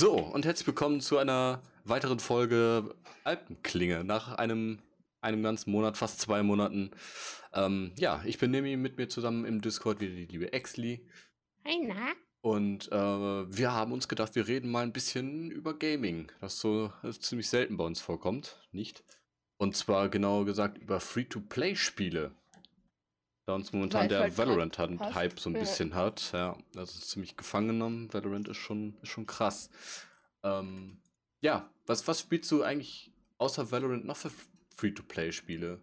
So, und herzlich willkommen zu einer weiteren Folge Alpenklinge. Nach einem, einem ganzen Monat, fast zwei Monaten. Ähm, ja, ich bin Nemi, mit mir zusammen im Discord wieder die liebe Exli. Hi, na? Und äh, wir haben uns gedacht, wir reden mal ein bisschen über Gaming, das so das ziemlich selten bei uns vorkommt, nicht? Und zwar genauer gesagt über Free-to-Play-Spiele. Da uns momentan Weil der halt Valorant-Hype so ein Ja. bisschen hat. Ja, das ist ziemlich gefangen genommen. Valorant ist schon, ist schon krass. Ähm, ja, was, was spielst du eigentlich außer Valorant noch für Free-to-Play-Spiele?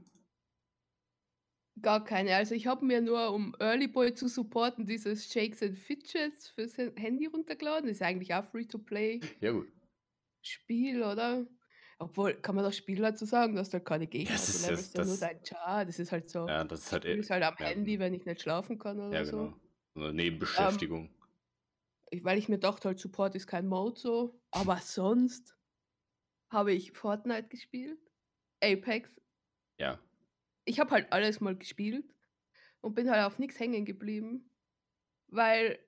Gar keine. Also ich habe mir nur, um Early Boy zu supporten, dieses Shakes and Fidgets fürs Handy runtergeladen. Ist eigentlich auch Free-to-Play-Spiel, Ja, gut. oder? Obwohl, kann man das Spiel dazu sagen, dass da keine Gegner es hast. ist jetzt ja nur das- dein Char. Das ist halt so. Ja, das ist halt, Ich spiele halt am ja, Handy, wenn ich nicht schlafen kann oder ja, so. genau. So eine Nebenbeschäftigung. Ich, weil ich mir dachte, halt Support ist kein Mode so. Aber sonst habe ich Fortnite gespielt, Apex. ja. ich habe halt alles mal gespielt und bin halt auf nichts hängen geblieben, weil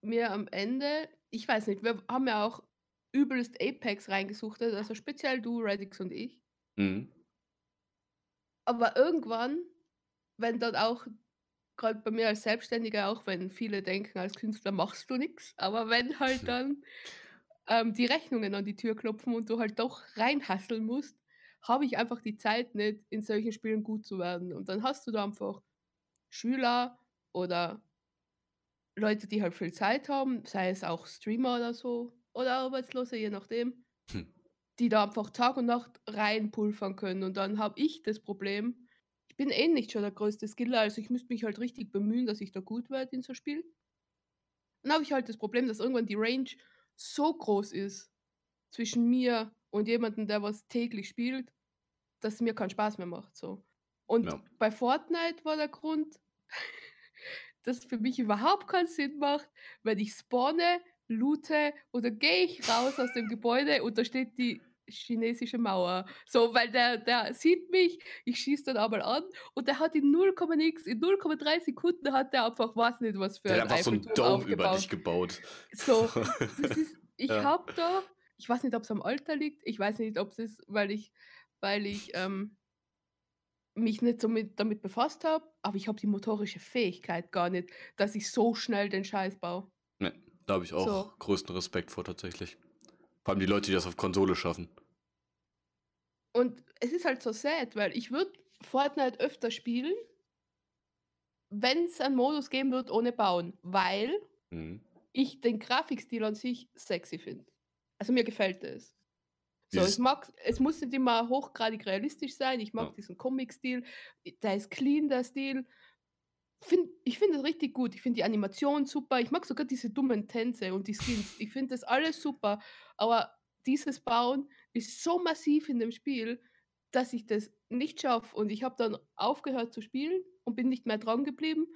mir am Ende, ich weiß nicht, wir haben ja auch übelst Apex reingesuchtet, also speziell du, Radix und ich. Mhm. Aber irgendwann, wenn dann auch, gerade bei mir als Selbstständiger, auch wenn viele denken, als Künstler machst du nichts, aber wenn halt dann ähm, die Rechnungen an die Tür klopfen und du halt doch reinhasseln musst, habe ich einfach die Zeit nicht, in solchen Spielen gut zu werden. Und dann hast du da einfach Schüler oder Leute, die halt viel Zeit haben, sei es auch Streamer oder so, oder Arbeitslose, je nachdem, Hm. die da einfach Tag und Nacht reinpulvern können. Und dann habe ich das Problem, ich bin eh nicht schon der größte Skiller, also ich müsste mich halt richtig bemühen, dass ich da gut werde in so Spielen. Dann habe ich halt das Problem, dass irgendwann die Range so groß ist zwischen mir und jemandem, der was täglich spielt, dass es mir keinen Spaß mehr macht. So. Und Ja. bei Fortnite war der Grund, dass es für mich überhaupt keinen Sinn macht, wenn ich spawne, loote oder gehe ich raus aus dem Gebäude und da steht die chinesische Mauer. So, weil der, der sieht mich, ich schieße dann einmal an und der hat in 0,x, in 0,3 Sekunden hat der einfach, weiß nicht, was für Der hat ein einfach so einen Dome über dich gebaut. So, das ist, ich Ja. habe da, ich weiß nicht, ob es am Alter liegt, ich weiß nicht, ob es ist, weil ich, weil ich ähm, mich nicht so mit, damit befasst habe, aber ich habe die motorische Fähigkeit gar nicht, dass ich so schnell den Scheiß baue. Da habe ich auch So. größten Respekt vor tatsächlich. Vor allem die Leute, die das auf Konsole schaffen. Und es ist halt so sad, weil ich würde Fortnite öfter spielen, wenn es einen Modus geben wird ohne Bauen, weil Mhm. ich den Grafikstil an sich sexy finde. Also mir gefällt es. So, ich mag, es muss nicht immer hochgradig realistisch sein. Ich mag Ja. diesen Comic-Stil. Der ist clean, der Stil. Find, ich finde es richtig gut. Ich finde die Animation super. Ich mag sogar diese dummen Tänze und die Skins. Ich finde das alles super. Aber dieses Bauen ist so massiv in dem Spiel, dass ich das nicht schaffe. Und ich habe dann aufgehört zu spielen und bin nicht mehr dran geblieben.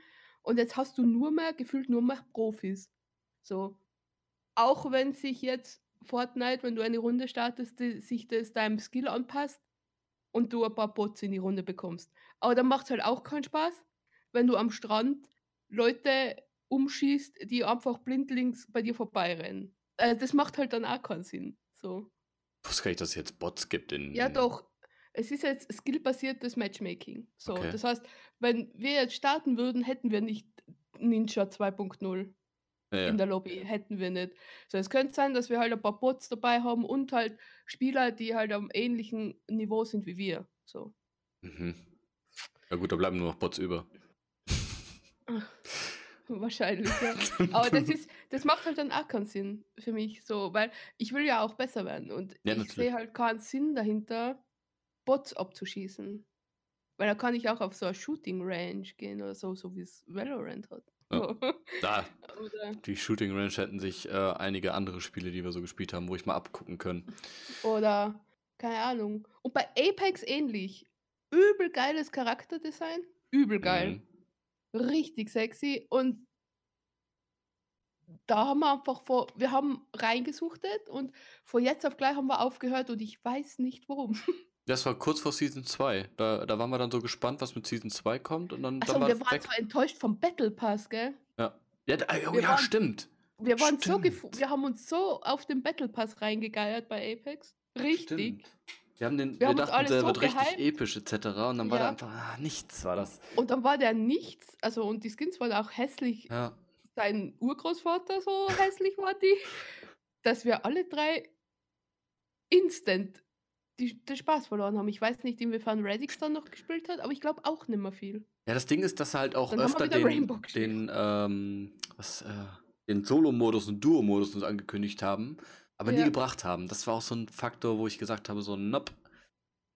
Und jetzt hast du nur mehr, gefühlt nur mehr Profis. So. Auch wenn sich jetzt Fortnite, wenn du eine Runde startest, die, sich das deinem Skill anpasst und du ein paar Bots in die Runde bekommst. Aber dann macht es halt auch keinen Spaß, wenn du am Strand Leute umschießt, die einfach blindlings bei dir vorbeirennen. Äh, das macht halt dann auch keinen Sinn. So. Ich wusste gar nicht, dass es jetzt Bots gibt in. Ja, doch. Es ist jetzt skillbasiertes Matchmaking. So, Okay. das heißt, wenn wir jetzt starten würden, hätten wir nicht Ninja 2.0 Ja, ja. in der Lobby, hätten wir nicht. So, es könnte sein, dass wir halt ein paar Bots dabei haben und halt Spieler, die halt am ähnlichen Niveau sind wie wir. So. Mhm. Ja gut, da bleiben nur noch Bots über. Wahrscheinlich, ja. Aber das ist, das macht halt dann auch keinen Sinn für mich so, weil ich will ja auch besser werden und Ja, ich sehe halt keinen Sinn dahinter, Bots abzuschießen. Weil da kann ich auch auf so eine Shooting Range gehen oder so, so wie es Valorant hat. Ja. Da, die Shooting Range hätten sich äh, einige andere Spiele, die wir so gespielt haben, wo ich mal abgucken können. oder, keine Ahnung. Und bei Apex ähnlich. Übel geiles Charakterdesign. Übel geil. Mhm. Richtig sexy und da haben wir einfach vor, wir haben reingesuchtet und von jetzt auf gleich haben wir aufgehört und ich weiß nicht warum. Das war kurz vor Season 2. Da, da waren wir dann so gespannt, was mit Season 2 kommt und dann, Achso, dann war wir waren weg. so enttäuscht vom Battle Pass, gell? Ja, ja, da, oh, ja waren- stimmt. Wir waren so Stimmt. wir haben uns so auf den Battle Pass reingegeiert bei Apex. Richtig. Stimmt. Wir haben den Wir wir haben dachten, der so wird richtig gehypt. episch et cetera und dann war da Ja. einfach ah, nichts war das. Und dann war der nichts, also und die Skins waren auch hässlich. Ja. Sein Urgroßvater so hässlich war die, dass wir alle 3 instant die den Spaß verloren haben. Ich weiß nicht, inwiefern Radix dann noch gespielt hat, aber ich glaube auch nicht mehr viel. Ja, das Ding ist, dass er halt auch Dann öfter den den, ähm, was, äh, den Solo-Modus und Duo-Modus uns angekündigt haben, aber nie Ja. gebracht haben. Das war auch so 'n Faktor, wo ich gesagt habe, so: „Nope.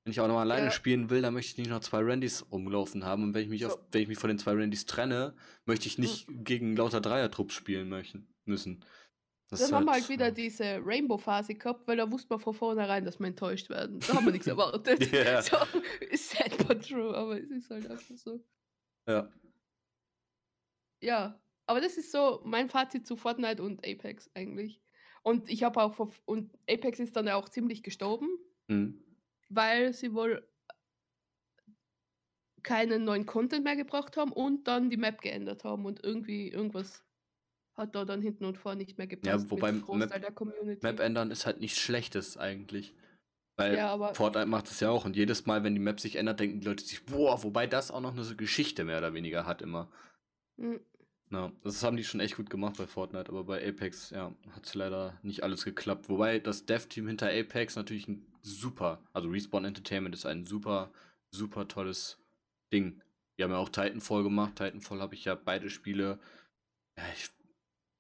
Wenn ich auch noch mal alleine Ja. spielen will, dann möchte ich nicht noch 2 Randys rumlaufen haben und wenn ich mich auf So. wenn ich mich von den 2 Randys trenne, möchte ich nicht gegen lauter Dreiertrupps spielen möchten müssen.“ Das Dann haben wir halt wieder diese Rainbow-Phase gehabt, weil da wusste man von vornherein, dass wir enttäuscht werden. Da haben wir nichts erwartet. Ja. So, ist sad but true, aber es ist halt einfach so. Ja. Ja, aber das ist so mein Fazit zu Fortnite und Apex eigentlich. Und ich habe auch und Apex ist dann ja auch ziemlich gestorben, Mhm. weil sie wohl keinen neuen Content mehr gebracht haben und dann die Map geändert haben und irgendwie irgendwas hat da dann hinten und vorne nicht mehr Ja, gepasst wobei mit Großteil Map. Map ändern ist halt nichts Schlechtes eigentlich. Weil Ja, aber Fortnite macht es ja auch und jedes Mal, wenn die Map sich ändert, denken die Leute sich: „Boah“, wobei das auch noch 'ne so Geschichte mehr oder weniger hat immer. Mhm. Ja, das haben die schon echt gut gemacht bei Fortnite, aber bei Apex, ja, hat's leider nicht alles geklappt. Wobei das Dev-Team hinter Apex natürlich 'n super also Respawn Entertainment ist ein super, super tolles Ding. Die haben ja auch Titanfall gemacht. Titanfall habe ich ja beide Spiele ja, ich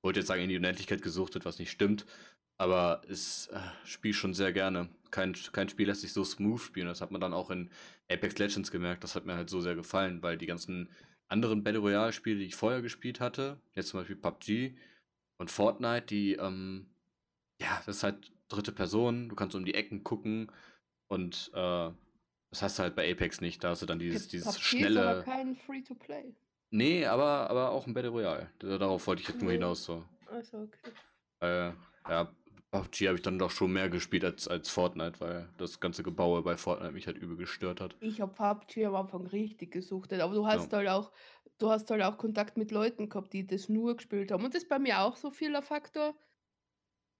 wollte jetzt sagen, in die Unendlichkeit gesuchtet, was nicht stimmt, aber es äh, spiele schon sehr gerne. Kein kein Spiel lässt sich so smooth spielen. Das hat man dann auch in Apex Legends gemerkt. Das hat mir halt so sehr gefallen, weil die ganzen anderen Battle Royale Spiele, die ich vorher gespielt hatte, jetzt zum Beispiel PUBG und Fortnite, die, ähm ja, das ist halt dritte Person, du kannst um die Ecken gucken und, äh, das hast du halt bei Apex nicht. Da hast du dann dieses dieses PUBG ist aber schnelle kein Free-to-Play. Ne, aber aber auch 'n Battle Royale. Da darauf wollte ich jetzt nur hinaus so. Ach so, okay. Äh, ja, PUBG habe ich dann doch schon mehr gespielt als als Fortnite, weil das ganze Gebaue bei Fortnite mich halt übel gestört hat. Ich habe PUBG am Anfang richtig gesuchtet, aber du Ja. hast halt auch du hast halt auch Kontakt mit Leuten gehabt, die das nur gespielt haben. Und das ist bei mir auch so vieler Faktor.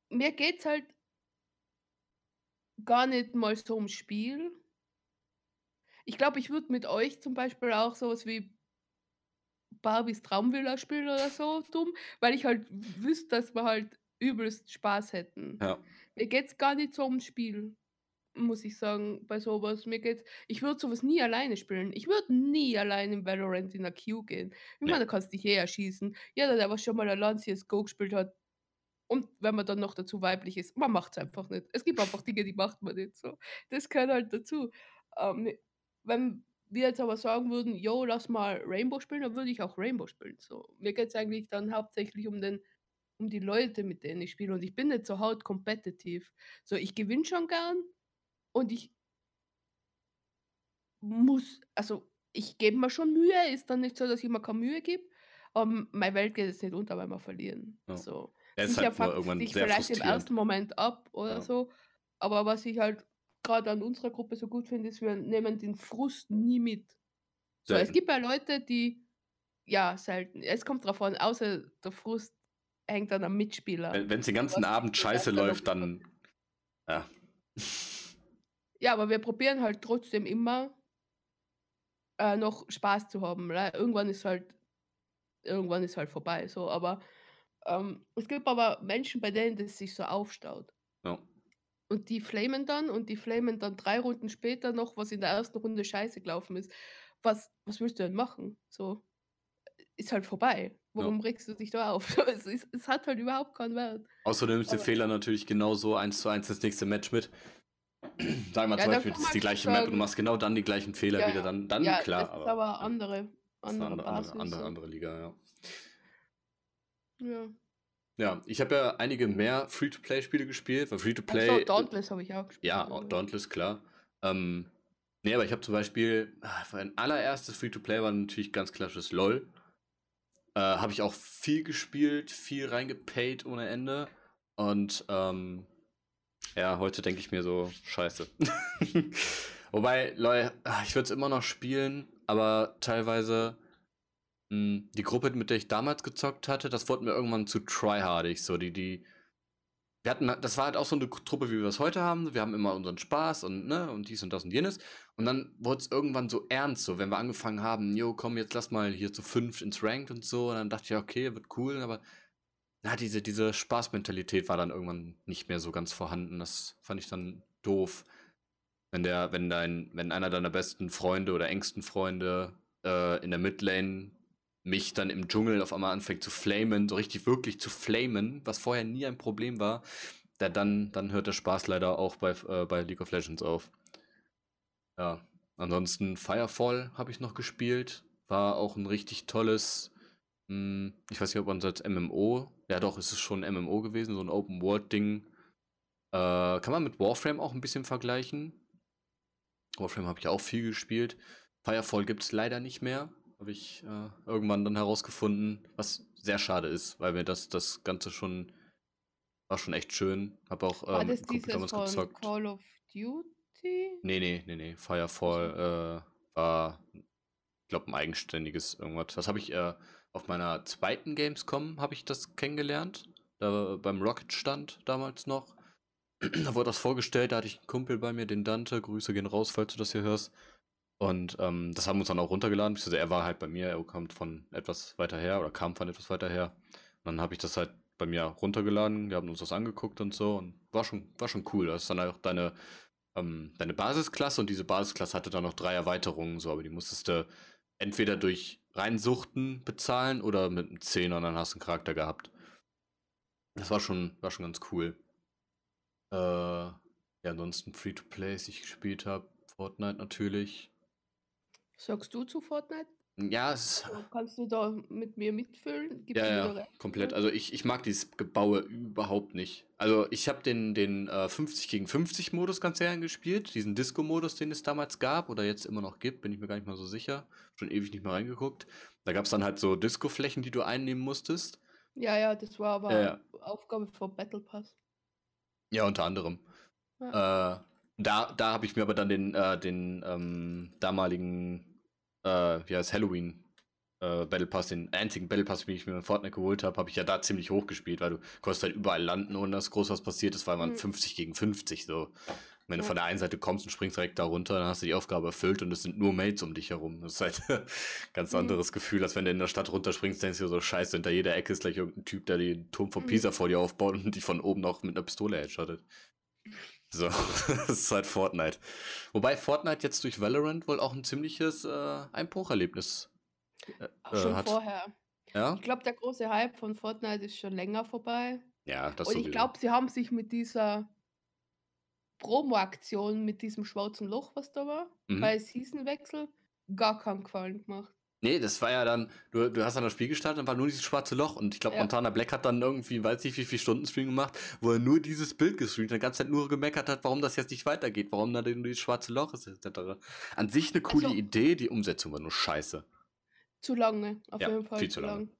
Mir geht's halt gar nicht mal so ums Spiel. Ich glaube, ich würde mit euch zum Beispiel auch so was wie Barbies Traumvilla spielen oder so dumm, weil ich halt wüsste, dass wir halt übelst Spaß hätten. Ja. Mir geht's gar nicht so ums Spiel, muss ich sagen, bei so was. Mir geht's ich würde so was nie alleine spielen. Ich würde nie allein in Valorant in 'ner Queue gehen. Ich Ne. meine, da kannst dich eh erschießen. Jeder, der was schon mal allein CS:GO gespielt hat und wenn man dann noch dazu weiblich ist, man macht's einfach nicht. Es gibt einfach Dinge, die macht man nicht so. Das gehört halt dazu. Ähm, wenn wir jetzt aber sagen würden: „Jo, lass mal Rainbow spielen“, dann würde ich auch Rainbow spielen, so. Mir geht's eigentlich dann hauptsächlich um den um die Leute, mit denen ich spiele und ich bin nicht so hart competitive. So, ich gewinne schon gern und ich muss also, ich gebe mir schon Mühe, ist dann nicht so, dass ich mir keine Mühe gebe, aber m meine Welt geht jetzt nicht unter, wenn wir verlieren. Ja. So. Ja, ist Sicher halt nur fuckt's irgendwann sehr vielleicht im ersten Moment ab oder Ja. so, aber was ich halt grad an unserer Gruppe so gut finde, ist, wir nehmen den Frust nie mit. So, es gibt ja Leute, die ja, selten. Es kommt drauf an, außer der Frust hängt dann am Mitspieler. Wenn wenn's den ganzen Was Abend scheiße läuft, dann ja. Ja, aber wir probieren halt trotzdem immer äh, noch Spaß zu haben, weil irgendwann ist halt irgendwann ist halt vorbei, so. Aber, ähm, es gibt aber Menschen, bei denen das sich so aufstaut. Ja. Und die flamen dann und die flamen dann 3 Runden später noch, was in der ersten Runde scheiße gelaufen ist. Was was willst du denn machen? So, ist halt vorbei. Ja. Warum regst du dich da auf? Es ist es hat halt überhaupt keinen Wert. Außer du nimmst den Aber Fehler natürlich genauso 1:1 ins nächste Match mit. Sagen wir Ja, zum Beispiel, das ist die gleiche Map und du sagen machst genau dann die gleichen Fehler Ja, wieder, dann dann ja, klar, das ist aber ja. andere Das ist andere andere andere Basis andere andere Liga, ja. Ja. Ja, ich habe ja einige mehr Free-to-Play-Spiele gespielt, weil Free-to-Play Dauntless habe ich auch gespielt, Ja, Dauntless, klar. Ähm, ne, aber ich habe zum Beispiel ah, mein allererstes Free-to-Play war natürlich ganz klassisches LOL. Äh, habe ich auch viel gespielt, viel reingepayt ohne Ende und, ähm, ja, heute denke ich mir so: „Scheiße.“ Wobei, LOL, ah, ich würde es immer noch spielen, aber teilweise Hm, die Gruppe, mit der ich damals gezockt hatte, das wurde mir irgendwann zu tryhardig. So, die, die. Wir hatten, das war halt auch so eine Truppe, wie wir es heute haben. Wir haben immer unseren Spaß und, ne, und dies und das und jenes. Und dann wurde es irgendwann so ernst, so, wenn wir angefangen haben, jo, komm, jetzt lass mal hier zu fünf ins Ranked und so. Und dann dachte ich, okay, wird cool, aber na, diese, diese Spaßmentalität war dann irgendwann nicht mehr so ganz vorhanden. Das fand ich dann doof. Wenn der, wenn dein, wenn einer deiner besten Freunde oder engsten Freunde äh, in der Midlane mich dann im Dschungel auf einmal anfängt zu flamen, so richtig wirklich zu flamen, was vorher nie ein Problem war, da dann, dann hört der Spaß leider auch bei, äh, bei League of Legends auf. Ja, ansonsten Firefall habe ich noch gespielt, war auch ein richtig tolles, mh, hm, ich weiß nicht, ob man es als MMO, ja doch, es ist schon ein MMO gewesen, so ein Open-World-Ding. Äh, kann man mit Warframe auch ein bisschen vergleichen. Warframe habe ich auch viel gespielt. Firefall gibt es leider nicht mehr. Habe ich äh, irgendwann dann herausgefunden, was sehr schade ist, weil mir das, das Ganze schon war schon echt schön. Habe auch War ähm, das mit Kumpel dieses damals gezockt. Call of Duty? Nee, nee, nee, nee. Firefall äh, war, ich glaube, ein eigenständiges irgendwas. Das habe ich äh, auf meiner zweiten Gamescom habe ich das kennengelernt. Da beim Rocket-Stand damals noch. da wurde das vorgestellt, da hatte ich einen Kumpel bei mir, den Dante. Grüße gehen raus, falls du das hier hörst. Und ähm, das haben wir uns dann auch runtergeladen. Also er war halt bei mir, er kommt von etwas weiter her oder kam von etwas weiter her. Und dann habe ich das halt bei mir runtergeladen, wir haben uns das angeguckt und so und war schon, war schon cool. Das ist dann auch deine, ähm, deine Basisklasse und diese Basisklasse hatte dann noch drei Erweiterungen, so, aber die musstest du entweder durch Reinsuchten bezahlen oder mit einem Zehner und dann hast du einen Charakter gehabt. Das war schon, war schon ganz cool. Äh, ja, ansonsten Free-to-Plays, die ich gespielt habe. Fortnite natürlich. Sagst du zu Fortnite? Ja, es So, Kannst du da mit mir mitfühlen? Gibst ja, ja, komplett. Also ich, ich mag dieses Gebaue überhaupt nicht. Also ich habe den, den äh, 50 gegen 50 Modus ganz gerne gespielt. Diesen Disco-Modus, den es damals gab oder jetzt immer noch gibt, bin ich mir gar nicht mal so sicher. Schon ewig nicht mehr reingeguckt. Da gab es dann halt so Disco-Flächen, die du einnehmen musstest. Ja, ja, das war aber ja. Aufgabe vom Battle Pass. Ja, unter anderem. Ja. Äh, da da habe ich mir aber dann den, äh, den ähm, damaligen, äh, wie heißt Halloween äh, Battle Pass, den einzigen Battle Pass, den ich mir in Fortnite geholt habe, habe ich ja da ziemlich hoch gespielt, weil du konntest halt überall landen, ohne dass groß was passiert ist, weil man Mhm. 50 gegen 50 so. Wenn du Ja. von der einen Seite kommst und springst direkt da runter, dann hast du die Aufgabe erfüllt und es sind nur Mates um dich herum. Das ist halt ein ganz Mhm. anderes Gefühl, als wenn du in der Stadt runterspringst, denkst du so, scheiße, hinter jeder Ecke ist gleich irgendein Typ, der den Turm von Mhm. Pisa vor dir aufbaut und dich von oben noch mit einer Pistole headshottet. So, das ist halt Fortnite. Wobei Fortnite jetzt durch Valorant wohl auch ein ziemliches äh, Einbrucherlebnis äh, Auch äh, schon hat. vorher. Ja? Ich glaube, der große Hype von Fortnite ist schon länger vorbei. Ja, das Und ich glaube, sie haben sich mit dieser Promo-Aktion, mit diesem schwarzen Loch, was da war, Mhm. bei Seasonwechsel, gar keinen Gefallen gemacht. Nee, das war ja dann, du, du hast dann das Spiel gestartet und war nur dieses schwarze Loch. Und ich glaube, Ja. Montana Black hat dann irgendwie, weiß nicht, wie viel Stunden Stream gemacht, wo er nur dieses Bild gestreamt hat, die ganze Zeit nur gemeckert hat, warum das jetzt nicht weitergeht, warum da denn dieses schwarze Loch ist, etc. An sich eine coole Also- Idee, die Umsetzung war nur scheiße. Zu lange, auf Ja, jeden Fall viel zu lange. lang.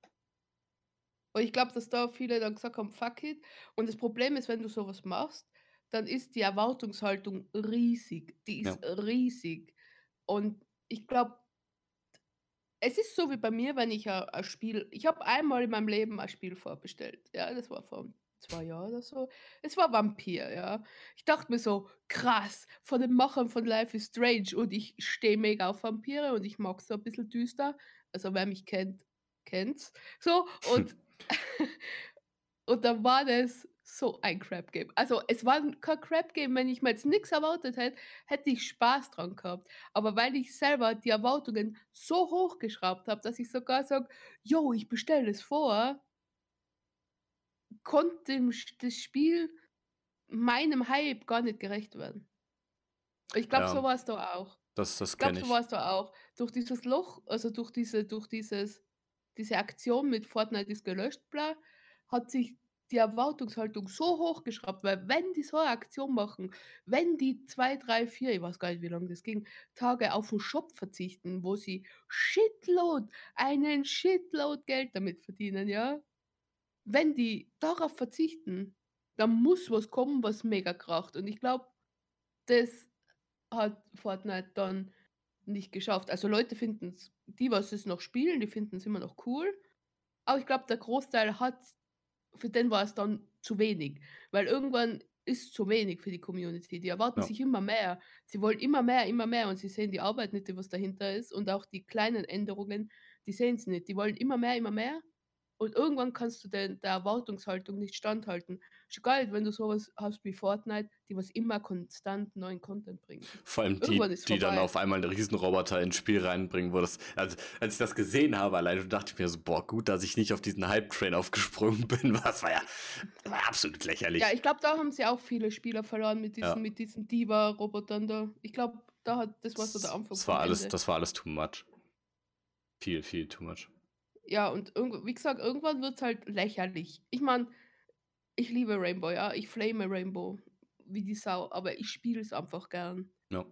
Und ich glaube, dass da viele dann gesagt haben, fuck it. Und das Problem ist, wenn du sowas machst, dann ist die Erwartungshaltung riesig. Die Ja. ist riesig. Und ich glaube, es ist so wie bei mir, wenn ich ein, ein Spiel, ich habe einmal in meinem Leben ein Spiel vorbestellt. Ja, das war vor zwei Jahren oder so. Es war Vampir, ja. Ich dachte mir so, krass, von den Machern von Life is Strange und ich stehe mega auf Vampire und ich mag so ein bisschen düster. Also wer mich kennt, kennt's. So, und, und dann war das so ein Crap-Game. Also es war kein Crap-Game, wenn ich mir jetzt nichts erwartet hätte, hätte ich Spaß dran gehabt. Aber weil ich selber die Erwartungen so hochgeschraubt habe, dass ich sogar sage, yo, ich bestelle es vor, konnte das Spiel meinem Hype gar nicht gerecht werden. Ich glaube, Ja. so war es da auch. Das, das Ich glaube, kenne so war es da auch. Durch dieses Loch, also durch diese, durch dieses, diese Aktion mit Fortnite ist gelöscht, bla, hat sich die Erwartungshaltung so hochgeschraubt, weil wenn die so eine Aktion machen, wenn die zwei, drei, vier, ich weiß gar nicht, wie lange das ging, Tage auf den Shop verzichten, wo sie Shitload, einen Shitload Geld damit verdienen, ja, wenn die darauf verzichten, dann muss was kommen, was mega kracht. Und ich glaube, das hat Fortnite dann nicht geschafft. Also Leute finden es, die, was es noch spielen, die finden es immer noch cool. Aber ich glaube, der Großteil hat, für den war es dann zu wenig. Weil irgendwann ist zu wenig für die Community. Die erwarten Ja. sich immer mehr. Sie wollen immer mehr, immer mehr und sie sehen die Arbeit nicht, die was dahinter ist. Und auch die kleinen Änderungen, die sehen es nicht. Die wollen immer mehr, immer mehr. Und irgendwann kannst du den, der Erwartungshaltung nicht standhalten. Ist geil, wenn du sowas hast wie Fortnite, die was immer konstant neuen Content bringen. Vor allem die, die dann auf einmal einen Riesenroboter ins Spiel reinbringen, wo das, also, als ich das gesehen habe, alleine dachte ich mir so, boah, gut, dass ich nicht auf diesen Hype-Train aufgesprungen bin, das war ja, war absolut lächerlich. Ja, ich glaube, da haben sie auch viele Spieler verloren mit diesen, Ja. mit diesen Diva-Robotern da. Ich glaube, da hat das war so der Anfang. das war alles, Ende. das war alles too much. Viel, viel too much. Ja, und wie gesagt, irgendwann wird es halt lächerlich. Ich meine, ich liebe Rainbow, ja. Ich flame Rainbow wie die Sau, aber ich spiele es einfach gern. Ja.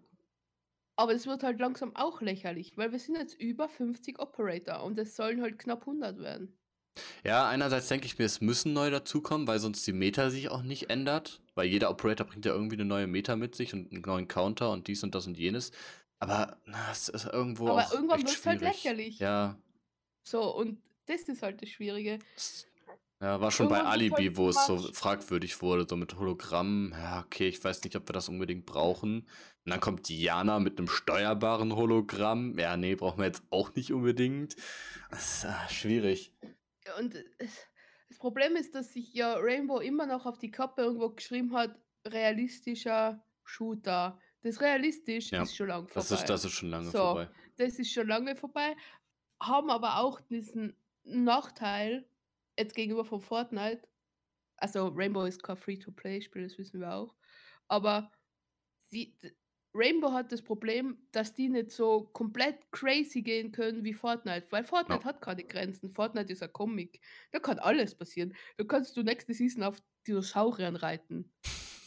Aber es wird halt langsam auch lächerlich, weil wir sind jetzt über 50 Operator und es sollen halt knapp 100 werden. Ja, einerseits denke ich mir, es müssen neu dazukommen, weil sonst die Meta sich auch nicht ändert. Weil jeder Operator bringt ja irgendwie eine neue Meta mit sich und einen neuen Counter und dies und das und jenes. Aber na, es ist irgendwo Aber auch irgendwann echt wird's halt lächerlich. Ja, So, und das ist halt das Schwierige. ja, war schon bei Irgendwann wird's Alibi, wo es so fragwürdig wurde, so mit Hologramm. Ja, okay, ich weiß nicht, ob wir das unbedingt brauchen. Und dann kommt Diana mit einem steuerbaren Hologramm. Ja, nee, brauchen wir jetzt auch nicht unbedingt. Das ist ah, schwierig. Und das Problem ist, dass sich ja Rainbow immer noch auf die Kappe irgendwo geschrieben hat, realistischer Shooter. Das realistisch Ja, ist schon lang vorbei. Das ist, das ist schon lange So. vorbei. das ist schon lange vorbei. Haben aber auch diesen Nachteil jetzt gegenüber von Fortnite. Also Rainbow ist kein Free-to-Play-Spiel, das wissen wir auch. Aber sie, Rainbow hat das Problem, dass die nicht so komplett crazy gehen können wie Fortnite, weil Fortnite Ja. hat keine Grenzen. Fortnite ist ein Comic. Da kann alles passieren. Da kannst du nächste Season auf Dinosauriern reiten.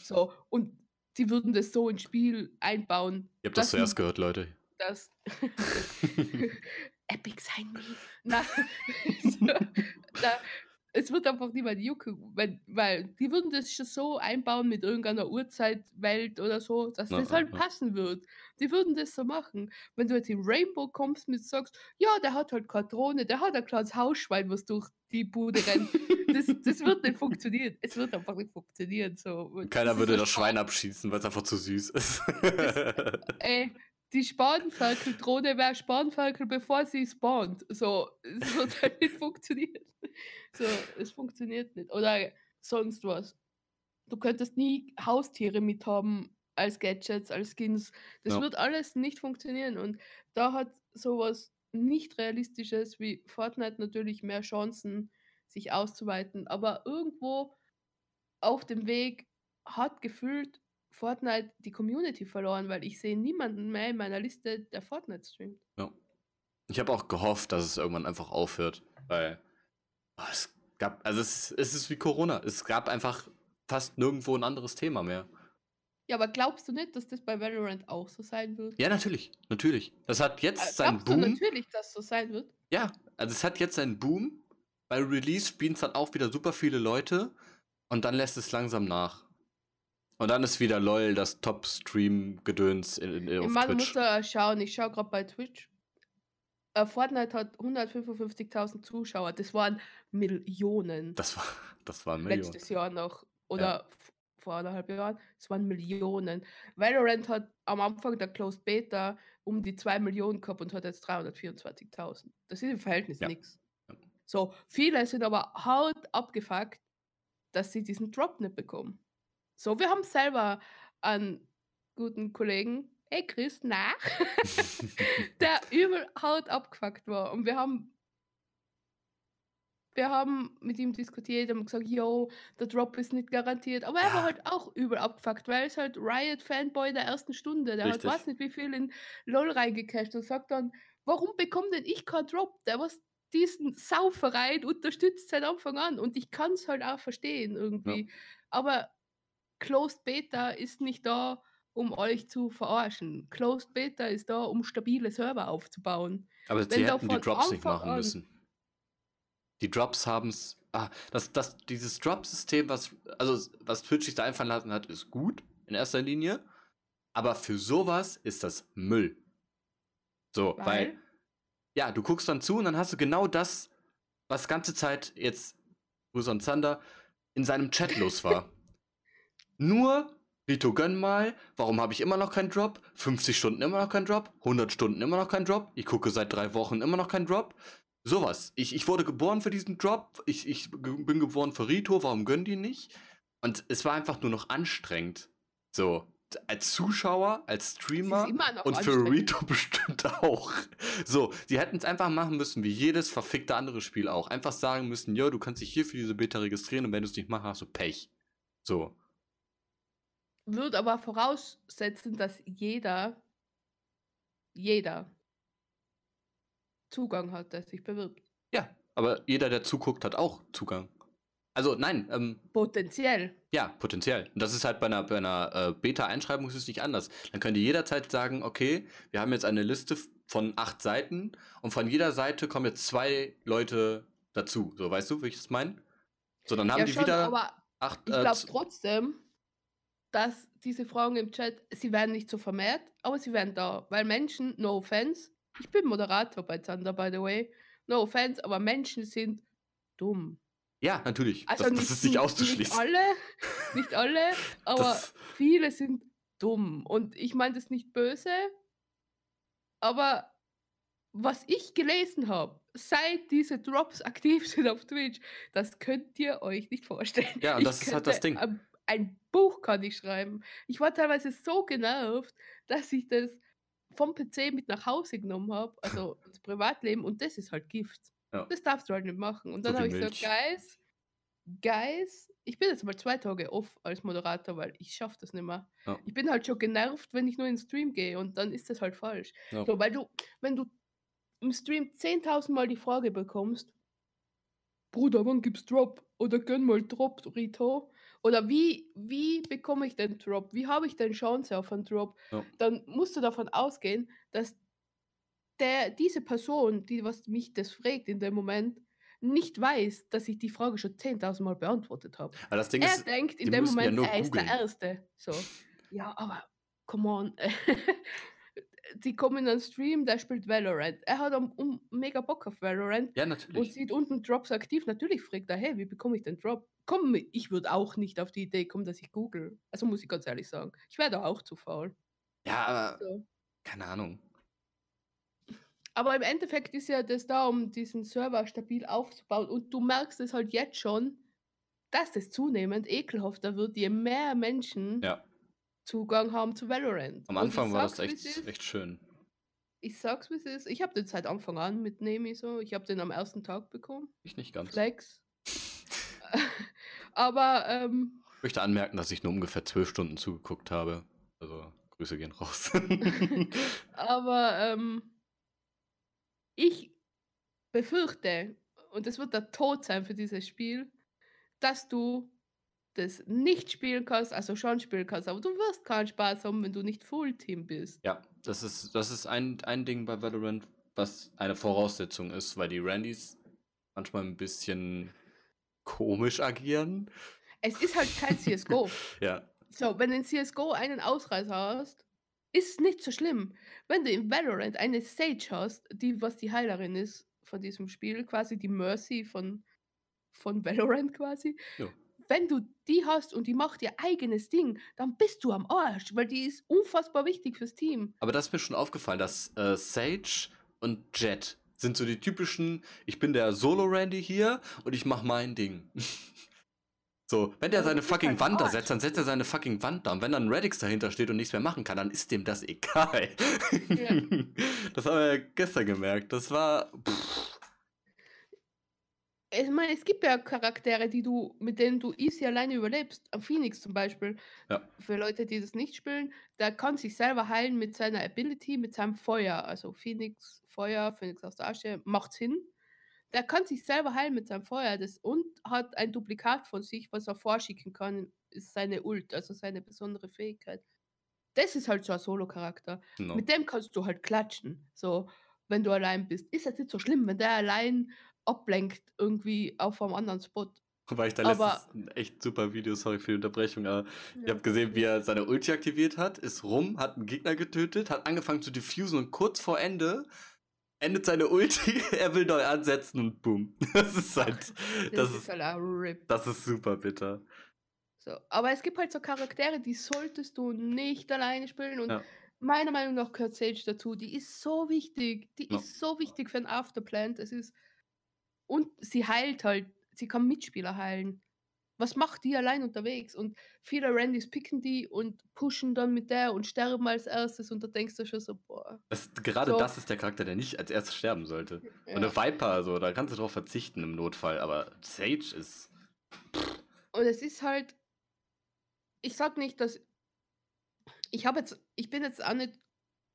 So, und die würden das so ins Spiel einbauen, Ihr habt das Das zuerst gehört, Leute. dass Epic sein wie. Na, so, na, es wird einfach niemand jucken, wenn, weil die würden das schon so einbauen mit irgendeiner Uhrzeitwelt oder so, dass Na, das halt na. passen wird. Die würden das so machen. Wenn du jetzt in Rainbow kommst mit sagst, ja, der hat halt keine Drohne, der hat ein kleines Hausschwein, was durch die Bude rennt. Das, das wird nicht funktionieren. Es wird einfach nicht funktionieren. So. Keiner würde ein das Schwein abschießen, weil es einfach zu süß ist. Ey, die Spanferkel-Drohne wäre Spanferkel, bevor sie spawnt. So, es wird halt nicht funktionieren. So, es funktioniert nicht. Oder sonst was. Du könntest nie Haustiere mithaben als Gadgets, als Skins. Das Ja. wird alles nicht funktionieren. Und da hat sowas nicht realistisches wie Fortnite natürlich mehr Chancen, sich auszuweiten. Aber irgendwo auf dem Weg hat gefühlt Fortnite die Community verloren, weil ich sehe niemanden mehr in meiner Liste, der Fortnite streamt. ja. Ich habe auch gehofft, dass es irgendwann einfach aufhört, weil oh, es gab, also es, es ist wie Corona. Es gab einfach fast nirgendwo ein anderes Thema mehr. Ja, aber glaubst du nicht, dass das bei Valorant auch so sein wird? Ja, natürlich, natürlich. Das hat Äh, jetzt seinen Glaubst du Boom. natürlich, dass so sein wird? Ja, also es hat jetzt seinen Boom. Bei Release spielen es dann auch wieder super viele Leute und dann lässt es langsam nach. Und dann ist wieder LOL das Top-Stream-Gedöns in, in, auf Man muss Twitch. da schauen, ich schaue gerade bei Twitch. Äh, Fortnite hat 155.000 Zuschauer. Das waren Millionen. Das war, das waren Millionen. letztes Jahr noch oder f- vor anderthalb Jahren, es waren Millionen. Valorant hat am Anfang der Closed Beta um die 2 Millionen gehabt und hat jetzt 324.000. Das ist im Verhältnis Ja. nichts. Ja. So, viele sind aber haut abgefuckt, dass sie diesen Drop nicht bekommen. So, wir haben selber einen guten Kollegen, ey Chris, na, der übel haut abgefuckt war. Und wir haben wir haben mit ihm diskutiert und gesagt, yo, der Drop ist nicht garantiert. Aber er Ja. war halt auch übel abgefuckt, weil er ist halt Riot-Fanboy der ersten Stunde. Der Richtig. hat weiß nicht wie viel in LOL reingecasht und sagt dann, warum bekommt denn ich keinen Drop? Der was diesen Sauverein unterstützt seit Anfang an. Und ich kann es halt auch verstehen irgendwie. Aber Closed Beta ist nicht da, um euch zu verarschen. Closed Beta ist da, um stabile Server aufzubauen. Aber Wenn sie hätten die Drops nicht Anfang machen an- müssen. Die Drops haben es. Ah, das, das, dieses Drop-System, was, also, was Twitch sich da einfallen lassen hat, ist gut in erster Linie. Aber für sowas ist das Müll. So, weil, Weil? ja, du guckst dann zu und dann hast du genau das, was ganze Zeit jetzt, Gruß an Zander, in seinem Chat los war. Nur, Rito, gönn mal, warum habe ich immer noch keinen Drop? 50 Stunden immer noch keinen Drop? 100 Stunden immer noch keinen Drop? Ich gucke seit drei Wochen immer noch keinen Drop? Sowas. Ich, ich wurde geboren für diesen Drop. Ich, ich bin geboren für Rito. Warum gönnen die nicht? Und es war einfach nur noch anstrengend. So. Als Zuschauer, als Streamer und für. Rito bestimmt auch. So, sie hätten es einfach machen müssen, wie jedes verfickte andere Spiel auch. Einfach sagen müssen, ja, du kannst dich hier für diese Beta registrieren und wenn du es nicht machst, hast du Pech. So. Würde aber voraussetzen, dass jeder, jeder Zugang hat, der sich bewirbt. Ja, aber jeder, der zuguckt, hat auch Zugang. Also nein, ähm, Potenziell. ja, potenziell. Und das ist halt bei einer, bei einer äh, Beta-Einschreibung ist es nicht anders. Dann könnt ihr jederzeit sagen, okay, wir haben jetzt eine Liste von acht Seiten und von jeder Seite kommen jetzt zwei Leute dazu. So, weißt du, wie ich das meine? So, dann haben ja, die schon, wieder acht. ich äh, glaube z- trotzdem, dass diese Fragen im Chat, sie werden nicht so vermehrt, aber sie werden da. Weil Menschen, no offense, ich bin Moderator bei Zander, by the way, no offense, aber Menschen sind dumm. ja, natürlich. Also das, nicht, das ist nicht auszuschließen. Nicht alle, nicht alle, aber Das- viele sind dumm. Und ich meine das nicht böse, aber was ich gelesen habe, seit diese Drops aktiv sind auf Twitch, das könnt ihr euch nicht vorstellen. Ja, und Ich das ist halt das Ding. Ein, ein Buch kann ich schreiben. Ich war teilweise so genervt, dass ich das vom PC mit nach Hause genommen habe, also ins Privatleben, und das ist halt Gift. Ja. Das darfst du halt nicht machen. Und So dann habe ich gesagt. Guys, Guys, ich bin jetzt mal zwei Tage off als Moderator, weil ich schaffe das nicht mehr. Ja. Ich bin halt schon genervt, wenn ich nur in den Stream gehe und dann ist das halt falsch. Ja. So, weil du, wenn du im Stream 10.000 Mal die Frage bekommst, Bruder, wann gibt's Drop? Oder gönn mal Drop, Rito. Oder wie, wie bekomme ich den Drop? Wie habe ich denn Chance auf einen Drop? Ja. Dann musst du davon ausgehen, dass der, diese Person, die was mich das fragt in dem Moment, nicht weiß, dass ich die Frage schon 10.000 Mal beantwortet habe. Er ist, denkt in dem ja Moment, nur er ist der. Erste. So. Ja, aber come on. Die kommen in einen Stream, der spielt Valorant. Er hat um, um, mega Bock auf Valorant ja, und natürlich. sieht unten Drops aktiv. Natürlich fragt er, hey, wie bekomme ich den Drop? Komm, ich würde auch nicht auf die Idee kommen, dass ich google. Also muss ich ganz ehrlich sagen. Ich wäre da auch zu faul. Ja, aber So. keine Ahnung. Aber im Endeffekt ist ja das da, um diesen Server stabil aufzubauen. Und du merkst es halt jetzt schon, dass es zunehmend ekelhafter wird, je mehr Menschen Ja, Zugang haben zu Valorant. am Anfang war das echt, ist. echt schön. Ich sag's, wie es ist. Ich habe den seit Anfang an mit Nemi so. Ich habe den am ersten Tag bekommen. Ich nicht ganz. Flex. Aber ähm, Ich möchte anmerken, dass ich nur ungefähr zwölf Stunden zugeguckt habe. Also, Grüße gehen raus. Aber ähm, ich befürchte, und es wird der Tod sein für dieses Spiel, dass du das nicht spielen kannst, also schon spielen kannst, aber du wirst keinen Spaß haben, wenn du nicht Fullteam bist. ja, das ist, das ist ein, ein Ding bei Valorant, was eine Voraussetzung ist, weil die Randys manchmal ein bisschen komisch agieren. Es ist halt kein CSGO. Ja, So, wenn du in CSGO einen Ausreißer hast, ist es nicht so schlimm. Wenn du in Valorant eine Sage hast, die was die Heilerin ist von diesem Spiel, quasi die Mercy von, von Valorant quasi. Ja. Wenn du die hast und die macht ihr eigenes Ding, dann bist du am Arsch, weil die ist unfassbar wichtig fürs Team. aber das ist mir schon aufgefallen, dass äh, Sage und Jet sind so die typischen, ich bin der Solo-Randy hier und ich mach mein Ding. So, wenn der Aber seine fucking halt Wand da setzt, dann setzt er seine fucking Wand da. Und wenn dann Radix dahinter steht und nichts mehr machen kann, dann ist dem das egal. Ja. Das haben wir ja gestern gemerkt. Das war. Pff, Ich meine, es gibt ja Charaktere, die du, mit denen du easy alleine überlebst. Am Phoenix zum Beispiel. Ja. Für Leute, die das nicht spielen, der kann sich selber heilen mit seiner Ability, mit seinem Feuer. Also Phoenix, Feuer, Phoenix aus der Asche, macht Sinn. Der kann sich selber heilen mit seinem Feuer das, und hat ein Duplikat von sich, was er vorschicken kann, ist seine Ult, also seine besondere Fähigkeit. Das ist halt so ein Solo-Charakter. no. Mit dem kannst du halt klatschen. So, wenn du allein bist. Ist das nicht so schlimm, wenn der allein ablenkt irgendwie auf einem anderen Spot. Weil ich da letztens ein echt super Video, sorry für die Unterbrechung, aber ja. ich habe gesehen, wie er seine Ulti aktiviert hat, ist rum, hat einen Gegner getötet, hat angefangen zu diffusen und kurz vor Ende endet seine Ulti, er will neu ansetzen und boom. Das ist halt, das, das ist, halt das ist super bitter. So, aber es gibt halt so Charaktere, die solltest du nicht alleine spielen und ja. meiner Meinung nach gehört Sage dazu. Die ist so wichtig, die ja. ist so wichtig für ein Afterplant. Es ist und sie heilt halt, sie kann Mitspieler heilen. Was macht die allein unterwegs? Und viele Randys picken die und pushen dann mit der und sterben als erstes und da denkst du schon so, boah. Das, gerade so. das ist der Charakter, der nicht als erstes sterben sollte. Ja. Und eine Viper, so, da kannst du drauf verzichten im Notfall, aber Sage ist. Pff. Und es ist halt, ich sag nicht, dass ich habe jetzt, ich bin jetzt auch nicht,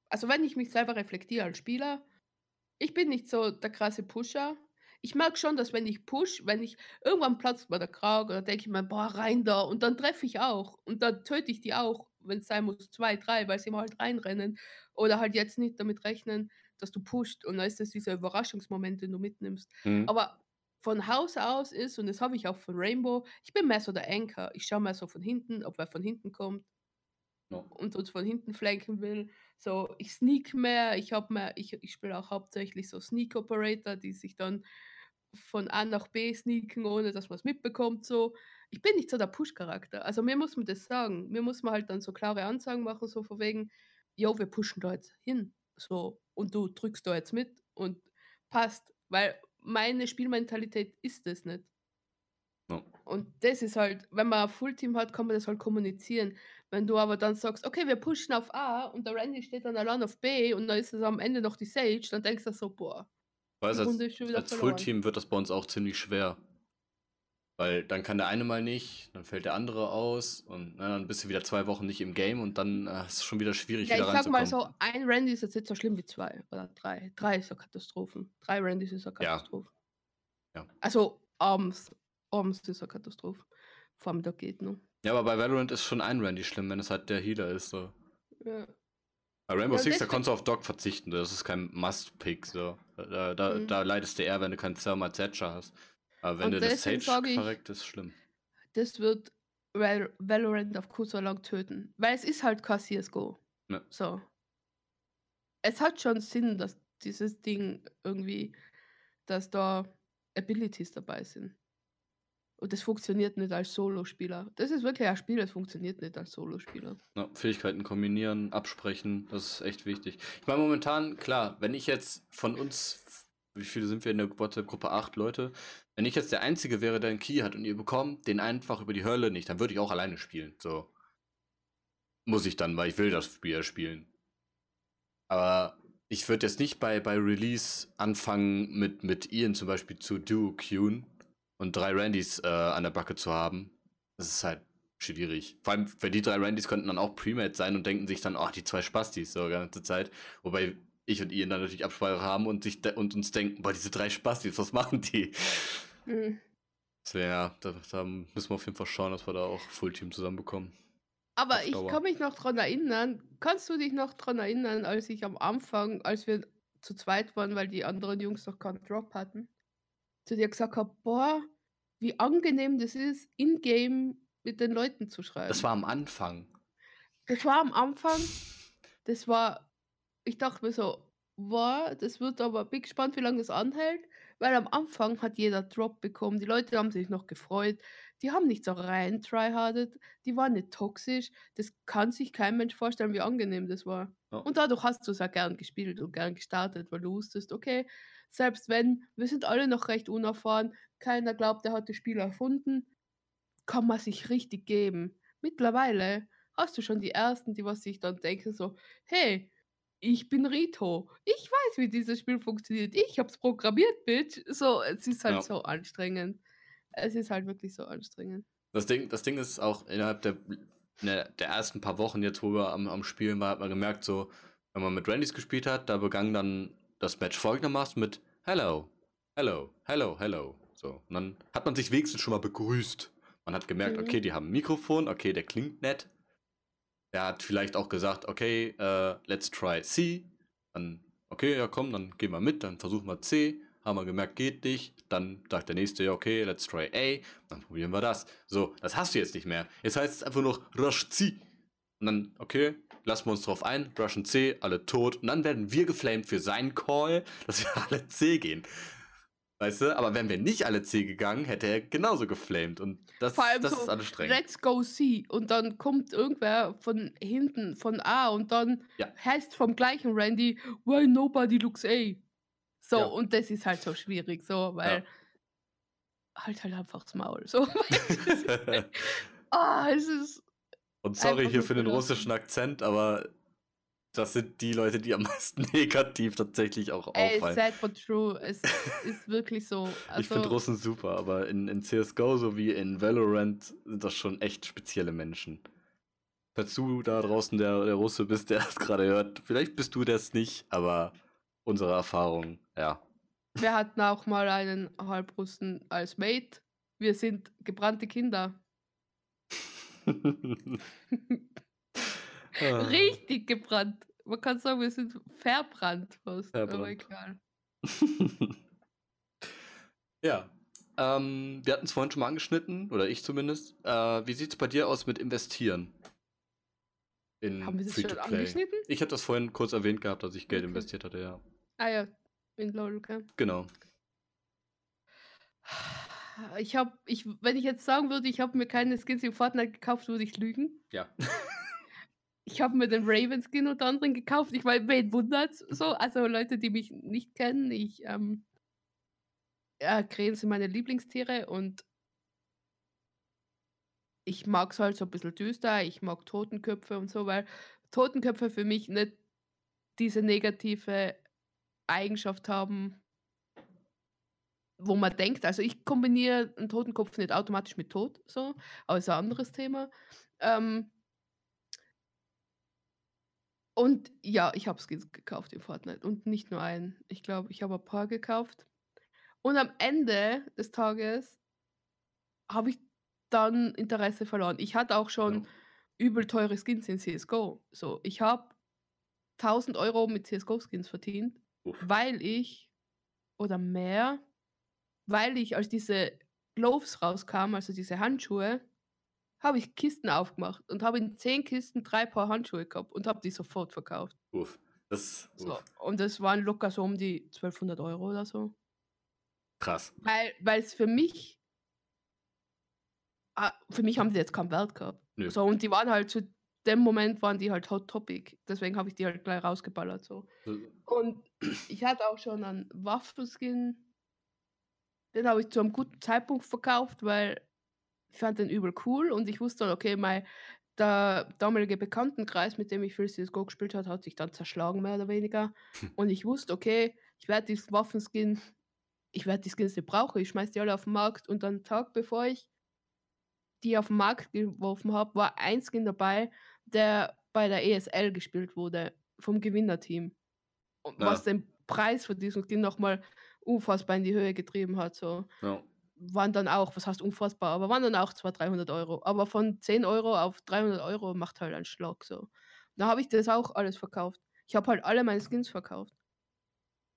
also wenn ich mich selber reflektiere als Spieler, ich bin nicht so der krasse Pusher. Ich merke schon, dass wenn ich push, wenn ich irgendwann platzt mir der Kragen, dann denke ich mir, boah, rein da und dann treffe ich auch und dann töte ich die auch, wenn es sein muss, zwei, drei, weil sie mal halt reinrennen oder halt jetzt nicht damit rechnen, dass du pusht und dann ist das dieser Überraschungsmoment, den du mitnimmst. Mhm. Aber von Haus aus ist, und das habe ich auch von Rainbow, ich bin mehr so der Anchor. Ich schaue mehr so von hinten, ob wer von hinten kommt no. und uns von hinten flanken will. So, ich sneak mehr, ich habe mehr, ich, ich spiele auch hauptsächlich so Sneak Operator, die sich dann von A nach B sneaken, ohne dass man es mitbekommt. So. Ich bin nicht so der Push-Charakter. Also mir muss man das sagen. Mir muss man halt dann so klare Ansagen machen, so von wegen, jo, wir pushen da jetzt hin. So, und du drückst da jetzt mit und passt. Weil meine Spielmentalität ist das nicht. No. Und das ist halt, wenn man ein Fullteam hat, kann man das halt kommunizieren. Wenn du aber dann sagst, okay, wir pushen auf A und der Randy steht dann allein auf B und dann ist es am Ende noch die Sage, dann denkst du so, boah. Weißt, als, als Fullteam wird das bei uns auch ziemlich schwer. Weil dann kann der eine mal nicht, dann fällt der andere aus und na, dann bist du wieder zwei Wochen nicht im Game und dann äh, ist es schon wieder schwierig, ja, wieder ich sag mal so, ein Randy ist jetzt nicht so schlimm wie zwei oder drei. Drei ist ja Katastrophen. Drei Randys ist ja Katastrophe. Ja. ja. Also abends, abends ist ja Katastrophe. Vor allem da geht noch. Ja, aber bei Valorant ist schon ein Randy schlimm, wenn es halt der Healer ist. So. Ja. Bei Rainbow Six, da konntest du auf Doc verzichten. Das ist kein Must-Pick. So. Da, da, mhm. da leidest du eher, wenn du keinen Thermal Thatcher hast. Aber wenn Und du das Sage korrekt ist, schlimm. Das wird Val Valorant auf kurz oder lang töten. Weil es ist halt kein CSGO. Ja. So. Es hat schon Sinn, dass dieses Ding irgendwie, dass da Abilities dabei sind. Und das funktioniert nicht als Solospieler. Das ist wirklich ein Spiel, das funktioniert nicht als Solospieler. Ja, Fähigkeiten kombinieren, absprechen, das ist echt wichtig. Ich meine, momentan, klar, wenn ich jetzt von uns, wie viele sind wir in der WhatsApp-Gruppe? Acht Leute. Wenn ich jetzt der Einzige wäre, der einen Key hat und ihr bekommt den einfach über die Hölle nicht, dann würde ich auch alleine spielen. So. Muss ich dann, weil ich will das Spiel spielen. Aber ich würde jetzt nicht bei, bei Release anfangen, mit, mit Ian zum Beispiel zu duo-queuen und drei Randys äh, an der Backe zu haben, das ist halt schwierig. Vor allem, weil die drei Randys könnten dann auch Premade sein und denken sich dann, ach, die zwei Spastis so die ganze Zeit. Wobei ich und Ian dann natürlich Absprache haben und, sich und uns denken, boah, diese drei Spastis, was machen die? Mhm. ja, da, da, müssen wir auf jeden Fall schauen, dass wir da auch Fullteam zusammenbekommen. Aber ich kann mich noch dran erinnern, kannst du dich noch dran erinnern, als ich am Anfang, als wir zu zweit waren, weil die anderen Jungs noch keinen Drop hatten, zu dir gesagt habe, boah, wie angenehm das ist, in-game mit den Leuten zu schreiben. Das war am Anfang. Das war am Anfang. Das war, ich dachte mir so, boah, das wird aber, bin gespannt, wie lange das anhält, weil am Anfang hat jeder Drop bekommen, die Leute haben sich noch gefreut, die haben nicht so rein tryhardet, die waren nicht toxisch, das kann sich kein Mensch vorstellen, wie angenehm das war. Ja. Und dadurch hast du es ja gern gespielt und gern gestartet, weil du wusstest, okay, selbst wenn, wir sind alle noch recht unerfahren, keiner glaubt, er hat das Spiel erfunden, kann man sich richtig geben. Mittlerweile hast du schon die Ersten, die was sich dann denken so, hey, ich bin Rito, ich weiß, wie dieses Spiel funktioniert, ich hab's programmiert, Bitch. So, es ist halt ja. so anstrengend. Es ist halt wirklich so anstrengend. Das Ding, das Ding ist auch innerhalb der, der, der ersten paar Wochen jetzt, wo wir am, am Spielen waren, hat man gemerkt, so, wenn man mit Randys gespielt hat, da begann dann das Match folgendermaßen mit Hello, Hello, Hello, Hello. So, und dann hat man sich wenigstens schon mal begrüßt. Man hat gemerkt, mhm. okay, die haben ein Mikrofon, okay, der klingt nett. Der hat vielleicht auch gesagt, okay, uh, let's try C. Dann, okay, ja komm, dann gehen wir mit, dann versuchen wir C. haben wir gemerkt, geht nicht. Dann sagt der nächste, ja, okay, let's try A. Dann probieren wir das. So, das hast du jetzt nicht mehr. Jetzt heißt es einfach noch Rush C. Und dann, okay, lassen wir uns drauf ein, rushen C, alle tot. Und dann werden wir geflamed für seinen Call, dass wir alle C gehen. Weißt du, aber wären wir nicht alle C gegangen, hätte er genauso geflamed. Und das, das so, ist anstrengend. Let's go C. Und dann kommt irgendwer von hinten, von A und dann Ja. heißt vom gleichen Randy, why nobody looks A. So, Ja. und das ist halt so schwierig, so, weil halt halt einfach das Maul. So, ah, es ist. Und sorry hier für den russischen Akzent, aber das sind die Leute, die am meisten negativ tatsächlich auch Ey, auffallen. sad but true. Es ist wirklich so. ich finde Also, Russen super, aber in, in CSGO sowie in Valorant sind das schon echt spezielle Menschen. Falls du da draußen der, der Russe bist, der das gerade hört, vielleicht bist du das nicht, aber unsere Erfahrung, ja. wir hatten auch mal einen Halbrussen als Mate. Wir sind gebrannte Kinder. Ah. Richtig gebrannt. Man kann sagen, wir sind verbrannt fast. Aber Verbrannt. egal. ja. Ähm, wir hatten es vorhin schon mal angeschnitten, oder ich zumindest. Äh, wie sieht es bei dir aus mit Investieren? In Haben wir das schon Free-to-Play? angeschnitten? Ich hatte das vorhin kurz erwähnt gehabt, dass ich Geld Okay. investiert hatte, ja. Ah ja, in LOL, okay. Genau. Ich habe, ich, wenn ich jetzt sagen würde, ich habe mir keine Skins in Fortnite gekauft, würde ich lügen. Ja. Ich habe mir den Raven Skin unter anderem gekauft. Ich meine, wen wundert's so? Also Leute, die mich nicht kennen, ich, ähm, ja, Krähen sind meine Lieblingstiere und ich mag es halt so ein bisschen düster. Ich mag Totenköpfe und so, weil Totenköpfe für mich nicht diese negative Eigenschaft haben, wo man denkt. Also ich kombiniere einen Totenkopf nicht automatisch mit Tod, so, aber ist ein anderes Thema. Ähm, und ja, ich habe Skins gekauft in Fortnite und nicht nur einen. Ich glaube, ich habe ein paar gekauft. Und am Ende des Tages habe ich dann Interesse verloren. Ich hatte auch schon Ja. übel teure Skins in CSGO. So, ich habe 1000 Euro mit CSGO-Skins verdient, Uff. weil ich, oder mehr, weil ich, als diese Gloves rauskamen, also diese Handschuhe, habe ich Kisten aufgemacht und habe in 10 Kisten drei Paar Handschuhe gehabt und habe die sofort verkauft. Uff. Das So. uff. Und das waren locker so um die 1200 Euro oder so. krass. Weil es für mich ah, für mich haben die jetzt keinen Wert gehabt. Nö. So, und die waren halt zu dem Moment waren die halt Hot Topic. Deswegen habe ich die halt gleich rausgeballert. So. Und ich hatte auch schon einen Waffenskin. Den habe ich zu einem guten Zeitpunkt verkauft, weil ich fand den übel cool und ich wusste dann, okay, mein der damalige Bekanntenkreis, mit dem ich viel CSGO gespielt habe, hat sich dann zerschlagen, mehr oder weniger. Und ich wusste, okay, ich werde diesen Waffenskin, ich werde die Skins nicht brauchen, ich schmeiß die alle auf den Markt und dann Tag bevor ich die auf den Markt geworfen habe, war ein Skin dabei, der bei der ESL gespielt wurde, vom Gewinnerteam. Und Ja. was den Preis für diesen Skin nochmal unfassbar in die Höhe getrieben hat. So Ja. waren dann auch, was heißt unfassbar, aber waren dann auch zwar 300 Euro. Aber von 10 Euro auf 300 Euro macht halt einen Schlag so. Da habe ich das auch alles verkauft. Ich habe halt alle meine Skins verkauft.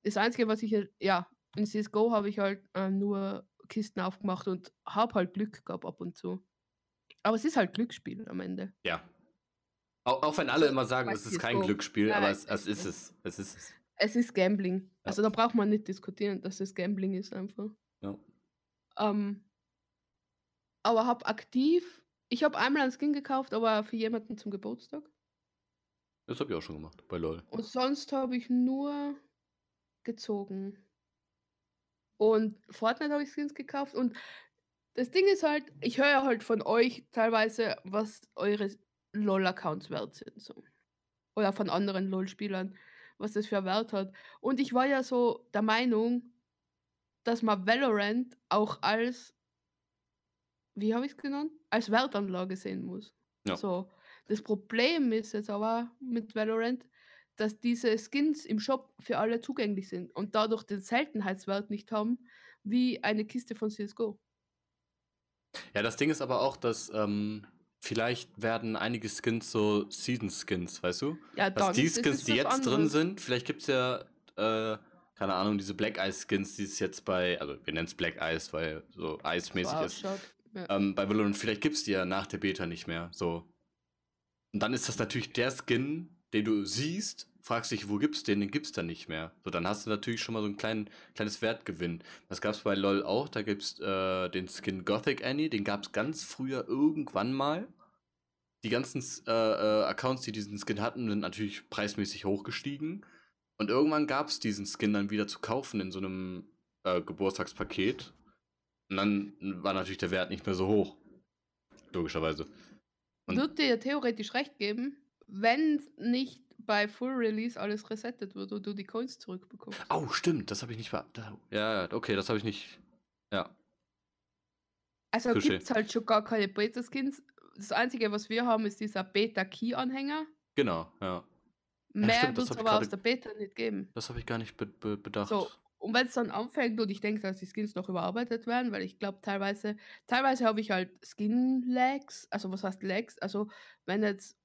Das Einzige, was ich, halt- ja, in CSGO habe ich halt äh, nur Kisten aufgemacht und habe halt Glück gehabt ab und zu. Aber es ist halt Glücksspiel am Ende. Ja. Auch, auch wenn alle So, immer sagen, es ist kein CS:GO. Glücksspiel, Nein, aber es, es ist es. Es ist es. Es ist Gambling. Also da braucht man nicht diskutieren, dass es Gambling ist einfach. Ja. Ähm, aber habe aktiv, ich habe einmal einen Skin gekauft, aber für jemanden zum Geburtstag. Das habe ich auch schon gemacht bei LOL. Und sonst habe ich nur gezogen. Und Fortnite habe ich Skins gekauft. Und das Ding ist halt, ich höre halt von euch teilweise, was eure LOL-Accounts wert sind. So. Oder von anderen LOL-Spielern, was das für Wert hat. Und ich war ja so der Meinung, dass man Valorant auch als, wie habe ich es genannt? Als Wertanlage sehen muss. Ja. So. Das Problem ist jetzt aber mit Valorant, dass diese Skins im Shop für alle zugänglich sind und dadurch den Seltenheitswert nicht haben, wie eine Kiste von CSGO. Ja, das Ding ist aber auch, dass ähm, vielleicht werden einige Skins so Season-Skins, weißt du? Ja, Dass dann, die Skins, die jetzt drin anderes. sind, vielleicht gibt es ja äh, keine Ahnung, diese Black Ice Skins, die es jetzt bei, also wir nennen es Black Ice, weil so eismäßig ist. ausschaut. Ja. Ähm, bei Valorant, vielleicht gibt es die ja nach der Beta nicht mehr. So. Und dann ist das natürlich der Skin, den du siehst, fragst dich, wo gibt's den, den gibt's dann nicht mehr. So, dann hast du natürlich schon mal so ein kleinen, kleines Wertgewinn. Das gab's bei LOL auch, da gibt's äh, den Skin Gothic Annie, den gab's ganz früher irgendwann mal. Die ganzen äh, äh, Accounts, die diesen Skin hatten, sind natürlich preismäßig hochgestiegen. Und irgendwann gab's diesen Skin dann wieder zu kaufen in so einem äh, Geburtstagspaket. Und dann war natürlich der Wert nicht mehr so hoch. Logischerweise. Und Wird dir theoretisch recht geben, wenn nicht bei Full Release alles resettet wird und du die Coins zurückbekommst. Oh, stimmt, das habe ich nicht beachtet. Ja, ja, okay, das habe ich nicht. Ja. Also gibt es halt schon gar keine Beta-Skins. Das Einzige, was wir haben, ist dieser Beta-Key-Anhänger. Genau, ja. Mehr das wird es aber grade- aus der Beta nicht geben. Das habe ich gar nicht be be bedacht. So, und wenn es dann anfängt und ich denke, dass die Skins noch überarbeitet werden, weil ich glaube, teilweise, teilweise habe ich halt Skin-Lags, also was heißt Lags? Also, wenn jetzt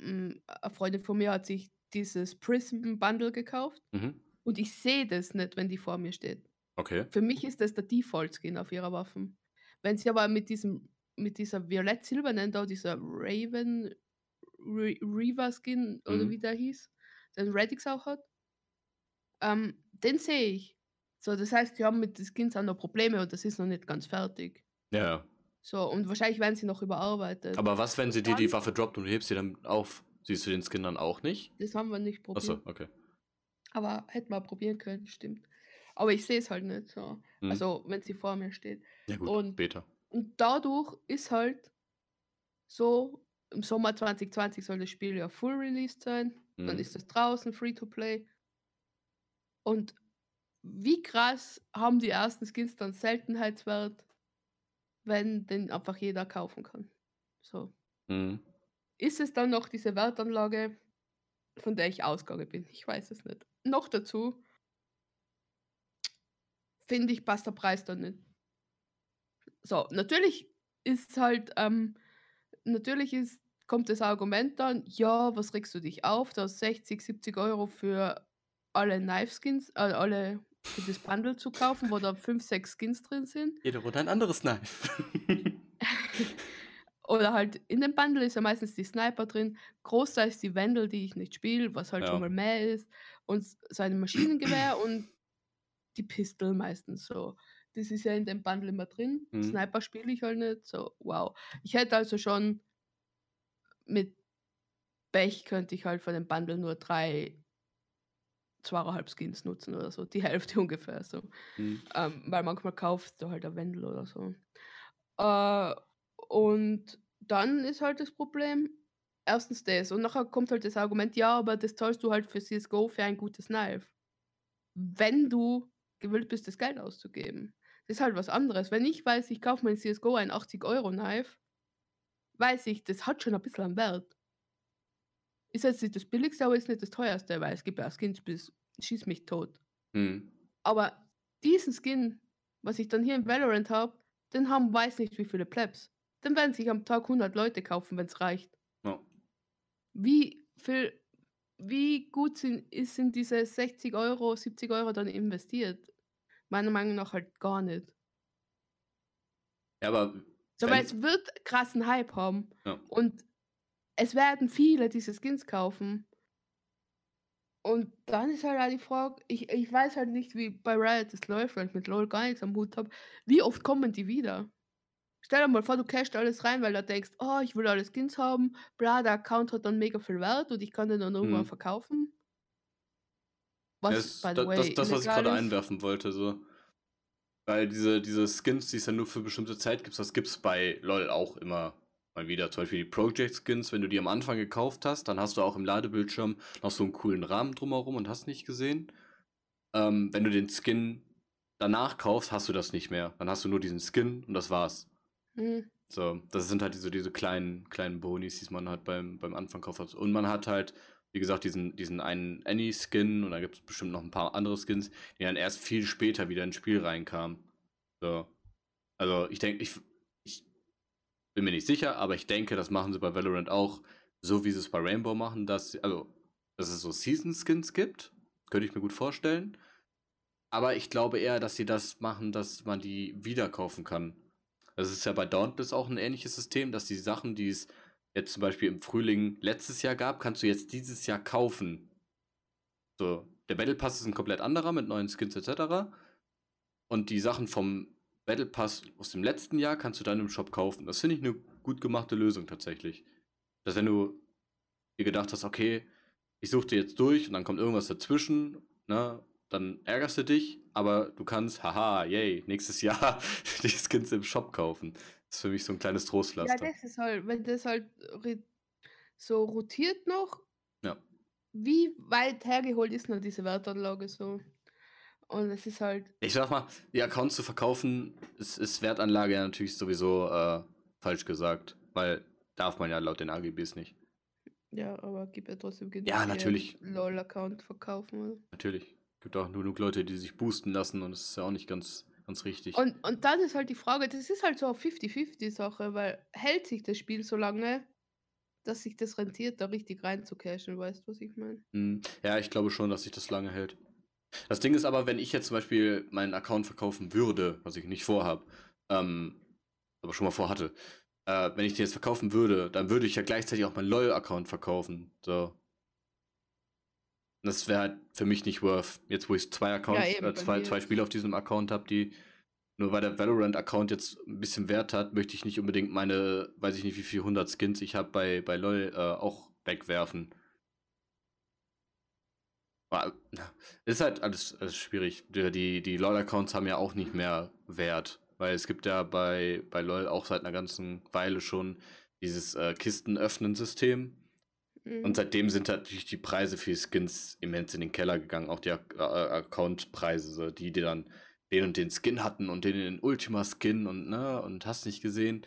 eine Freundin von mir hat sich dieses Prism-Bundle gekauft Mhm. und ich sehe das nicht, wenn die vor mir steht. Okay. Für mich ist das der Default-Skin auf ihrer Waffen. Wenn sie aber mit diesem, mit dieser violett-silbernen da, dieser Raven Re Reaver-Skin oder Mhm. wie der hieß, den Radix auch hat, ähm, den sehe ich. So, das heißt, die haben mit den Skins auch noch Probleme und das ist noch nicht ganz fertig. Ja. So, und wahrscheinlich werden sie noch überarbeitet. Aber was, wenn sie dir die Dann- Waffe droppt und du hebst sie dann auf? Siehst du den Skin dann auch nicht? das haben wir nicht probiert. Achso, okay. Aber hätten wir probieren können, stimmt. Aber ich sehe es halt nicht so. Mhm. Also, wenn sie vor mir steht. ja, gut, und- Beta. Und dadurch ist halt so, im Sommer 2020 soll das Spiel ja full released sein. Dann Mhm. ist es draußen, free to play. Und wie krass haben die ersten Skins dann Seltenheitswert, wenn den einfach jeder kaufen kann. So. Mhm. Ist es dann noch diese Wertanlage, von der ich ausgegangen bin? Ich weiß es nicht. Noch dazu finde ich, passt der Preis dann nicht. So, natürlich ist halt, ähm, natürlich ist, kommt das Argument dann, ja, was regst du dich auf, da 60, 70 Euro für alle Knife Skins, äh, alle für das Bundle zu kaufen, wo da 5, 6 Skins drin sind. Jede Runde ein anderes Knife. Oder halt in dem Bundle ist ja meistens die Sniper drin, großteils die Wendel, die ich nicht spiele, was halt Ja. schon mal mehr ist, und s- sein Maschinengewehr und die Pistol meistens so. Das ist ja in dem Bundle immer drin. Mhm. Sniper spiele ich halt nicht, so wow. Ich hätte also schon mit Pech könnte ich halt von dem Bundle nur drei, zweieinhalb Skins nutzen oder so, die Hälfte ungefähr so. Mhm. Ähm, weil manchmal kaufst du halt ein Wendel oder so. Äh, und dann ist halt das Problem, erstens das. Und nachher kommt halt das Argument, ja, aber das zahlst du halt für CSGO für ein gutes Knife. Wenn du gewillt bist, das Geld auszugeben. Das ist halt was anderes. Wenn ich weiß, ich kaufe mein CSGO ein 80-Euro-Knife, weiß ich, das hat schon ein bisschen an Wert. Ist jetzt nicht das billigste, aber ist nicht das teuerste, weil es gibt ja Skins bis schieß mich tot. Mhm. Aber diesen Skin, was ich dann hier in Valorant habe, den haben weiß nicht wie viele Plebs. Den werden sich am Tag 100 Leute kaufen, wenn es reicht. Ja. Wie viel, wie gut sind, ist, diese 60 Euro, 70 Euro dann investiert? Meiner Meinung nach halt gar nicht. ja, aber So, weil es wird krassen Hype haben. Ja. Und es werden viele diese Skins kaufen. Und dann ist halt auch die Frage, ich, ich weiß halt nicht, wie bei Riot das läuft, weil ich mit LOL gar nichts am Hut habe. Wie oft kommen die wieder? Stell dir mal vor, du cashst alles rein, weil du denkst, oh, ich will alle Skins haben, bla, der Account hat dann mega viel Wert und ich kann den dann irgendwann Mhm. verkaufen. Was, das, by the da, way, das, das, was ich gerade einwerfen wollte, so. Weil diese, diese Skins, die es ja nur für bestimmte Zeit gibt, das gibt es bei LOL auch immer mal wieder. Zum Beispiel die Project-Skins, wenn du die am Anfang gekauft hast, dann hast du auch im Ladebildschirm noch so einen coolen Rahmen drumherum und hast nicht gesehen. Ähm, wenn du den Skin danach kaufst, hast du das nicht mehr. Dann hast du nur diesen Skin und das war's. Hm. So, das sind halt diese, diese kleinen, kleinen Bonis, die man halt beim, beim Anfangkauf hat. Und man hat halt, wie gesagt, diesen, diesen einen Annie-Skin und da gibt es bestimmt noch ein paar andere Skins, die dann erst viel später wieder ins Spiel reinkamen. So. Also ich denke, ich bin mir nicht sicher, aber ich denke, das machen sie bei Valorant auch, so wie sie es bei Rainbow machen, dass, also, dass es so Season-Skins gibt. Könnte ich mir gut vorstellen. Aber ich glaube eher, dass sie das machen, dass man die wieder kaufen kann. Das ist ja bei Dauntless auch ein ähnliches System, dass die Sachen, die es jetzt zum Beispiel im Frühling letztes Jahr gab, kannst du jetzt dieses Jahr kaufen. So, der Battle Pass ist ein komplett anderer mit neuen Skins etc. Und die Sachen vom Battle Pass aus dem letzten Jahr kannst du dann im Shop kaufen. Das finde ich eine gut gemachte Lösung tatsächlich. Dass wenn du dir gedacht hast, okay, ich suche dir jetzt durch und dann kommt irgendwas dazwischen, ne, dann ärgerst du dich, aber du kannst, haha, yay, nächstes Jahr die Skins im Shop kaufen. Das ist für mich so ein kleines Trostpflaster. Ja, das ist halt, wenn das halt so rotiert noch, Ja. wie weit hergeholt ist noch diese Wertanlage so? Und es ist halt, Ich sag mal, die Accounts zu verkaufen, ist, ist Wertanlage ja natürlich sowieso äh, falsch gesagt, weil darf man ja laut den AGBs nicht. ja, aber gibt ja trotzdem genug, Ja, natürlich. LOL-Account verkaufen. Oder? Natürlich. Gibt auch nur genug Leute, die sich boosten lassen und das ist ja auch nicht ganz, ganz richtig. Und, und dann ist halt die Frage, das ist halt so eine 50-50-Sache, weil hält sich das Spiel so lange, dass sich das rentiert, da richtig reinzucashen, weißt du, was ich meine? Hm, Ja, ich glaube schon, dass sich das lange hält. Das Ding ist aber, wenn ich jetzt zum Beispiel meinen Account verkaufen würde, was ich nicht vorhab, ähm, aber schon mal vorhatte, äh, wenn ich den jetzt verkaufen würde, dann würde ich ja gleichzeitig auch meinen LOL-Account verkaufen. So. Das wäre halt für mich nicht worth. Jetzt, wo ich zwei Accounts, eben, äh, zwei, zwei Spiele auf diesem Account habe, die nur weil der Valorant-Account jetzt ein bisschen Wert hat, möchte ich nicht unbedingt meine, weiß ich nicht, wie viel 100 Skins ich habe bei, bei LOL äh, auch wegwerfen. Ist halt alles, alles schwierig. Die, die, LOL-Accounts haben ja auch nicht mehr Wert. Weil es gibt ja bei, bei LOL auch seit einer ganzen Weile schon dieses äh, Kisten-Öffnen-System. Mhm. Und seitdem sind natürlich die Preise für die Skins immens in den Keller gegangen. Auch die Ak- äh, Account-Preise, so die, die dann den und den Skin hatten und den, den Ultima-Skin und ne, und hast nicht gesehen.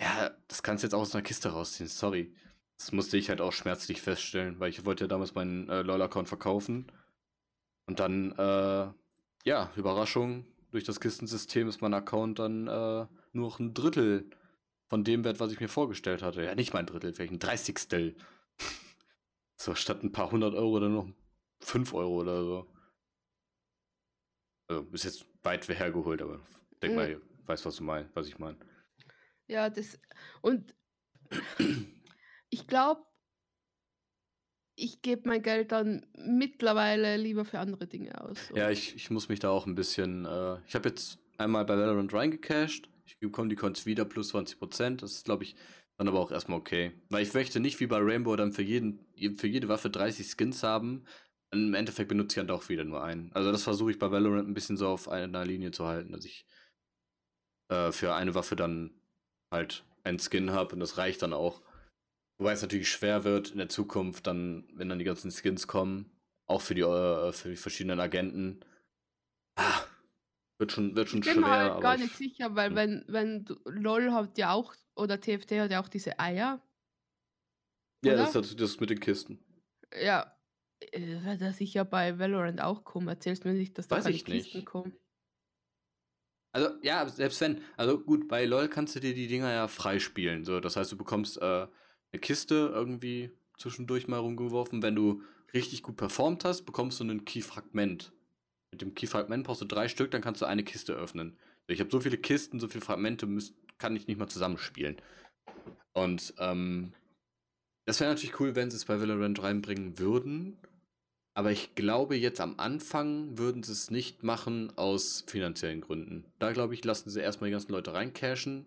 Ja, das kannst du jetzt auch aus einer Kiste rausziehen, sorry. Das musste ich halt auch schmerzlich feststellen, weil ich wollte ja damals meinen äh, LOL-Account verkaufen. Und dann, äh, ja, Überraschung, durch das Kistensystem ist mein Account dann äh, nur noch ein Drittel von dem Wert, was ich mir vorgestellt hatte. Ja, nicht mein Drittel, vielleicht ein Dreißigstel. so, statt ein paar hundert Euro dann noch fünf Euro oder so. Also, ist jetzt weit hergeholt, aber ich denke Mhm. mal, ihr weißt, was du meinst, was ich meine. Ja, das. Und ich glaube, ich gebe mein Geld dann mittlerweile lieber für andere Dinge aus. Ja, ich, ich muss mich da auch ein bisschen. Äh, ich habe jetzt einmal bei Valorant reingecashed. Ich bekomme die Coins wieder plus 20%. Das ist, glaube ich, dann aber auch erstmal okay. Weil ich möchte nicht wie bei Rainbow dann für, jeden, für jede Waffe 30 Skins haben. Im Endeffekt benutze ich dann doch wieder nur einen. Also das versuche ich bei Valorant ein bisschen so auf einer Linie zu halten, dass ich äh, für eine Waffe dann halt einen Skin habe und das reicht dann auch. Wobei es natürlich schwer wird in der Zukunft, dann, wenn dann die ganzen Skins kommen, auch für die, äh, für die verschiedenen Agenten. Ah, wird schon, wird schon Ich bin schwer, mir halt gar ich- nicht sicher, weil Hm. wenn, wenn du, LOL hat ja auch, oder TFT hat ja auch diese Eier. Ja, oder? das, das, das mit den Kisten. Ja, äh, wird das sicher bei Valorant auch kommen. Erzählst mir nicht, dass da Weiß keine ich nicht. Kisten kommen. Also, ja, selbst wenn, also gut, bei LOL kannst du dir die Dinger ja freispielen. So, das heißt, du bekommst äh, eine Kiste irgendwie zwischendurch mal rumgeworfen. Wenn du richtig gut performt hast, bekommst du ein Key-Fragment. Mit dem Key-Fragment brauchst du drei Stück, dann kannst du eine Kiste öffnen. Ich habe so viele Kisten, so viele Fragmente, müsst, kann ich nicht mal zusammenspielen. Und ähm, das wäre natürlich cool, wenn sie es bei Valorant reinbringen würden. Aber ich glaube, jetzt am Anfang würden sie es nicht machen aus finanziellen Gründen. Da glaube ich, lassen sie erstmal die ganzen Leute reincashen.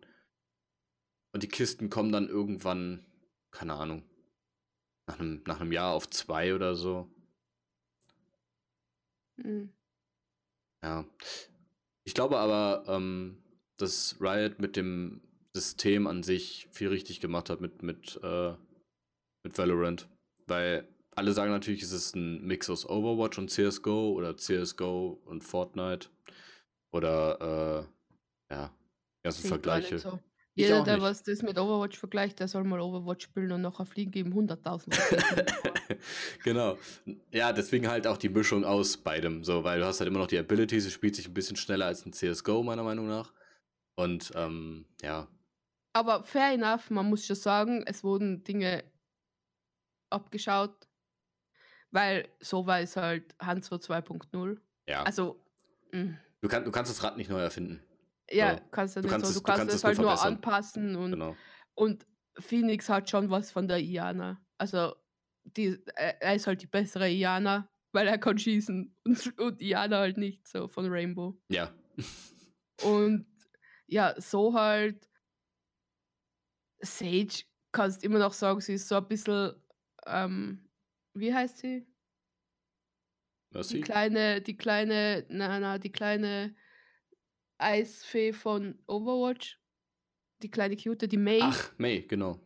Und die Kisten kommen dann irgendwann, keine Ahnung, nach einem, nach einem Jahr auf zwei oder so. Hm. Ja. Ich glaube aber, ähm, dass Riot mit dem System an sich viel richtig gemacht hat mit, mit, äh, mit Valorant. Weil alle sagen natürlich, es ist ein Mix aus Overwatch und CSGO oder CSGO und Fortnite. Oder, äh, ja, ganzen Vergleiche. so. Ich Jeder, auch der nicht. was das mit Overwatch vergleicht, der soll mal Overwatch spielen und nachher fliegen geben 100.000. Raketen. genau. Ja, deswegen halt auch die Mischung aus beidem. So, weil du hast halt immer noch die Abilities, es spielt sich ein bisschen schneller als ein CSGO, meiner Meinung nach. Und ähm, ja, Aber fair enough, man muss schon sagen, es wurden Dinge abgeschaut, weil so war es halt Hans 2.0. ja. Also Mhm. Du, kann, du kannst das Rad nicht neu erfinden. Ja, So. kannst du Du nicht kannst so. es- Du du kannst kannst es halt nur verbessern. anpassen und, Genau. und Phoenix hat schon was von der Iana. Also, die, er ist halt die bessere Iana, weil er kann schießen und, und Iana halt nicht so von Rainbow. Ja. Und ja, so halt. Sage kannst immer noch sagen, sie ist so ein bisschen, ähm, wie heißt sie? Die Mercy? kleine, die kleine, na, na, die kleine Eisfee von Overwatch. Die kleine Cute, die May. Ach, May, genau.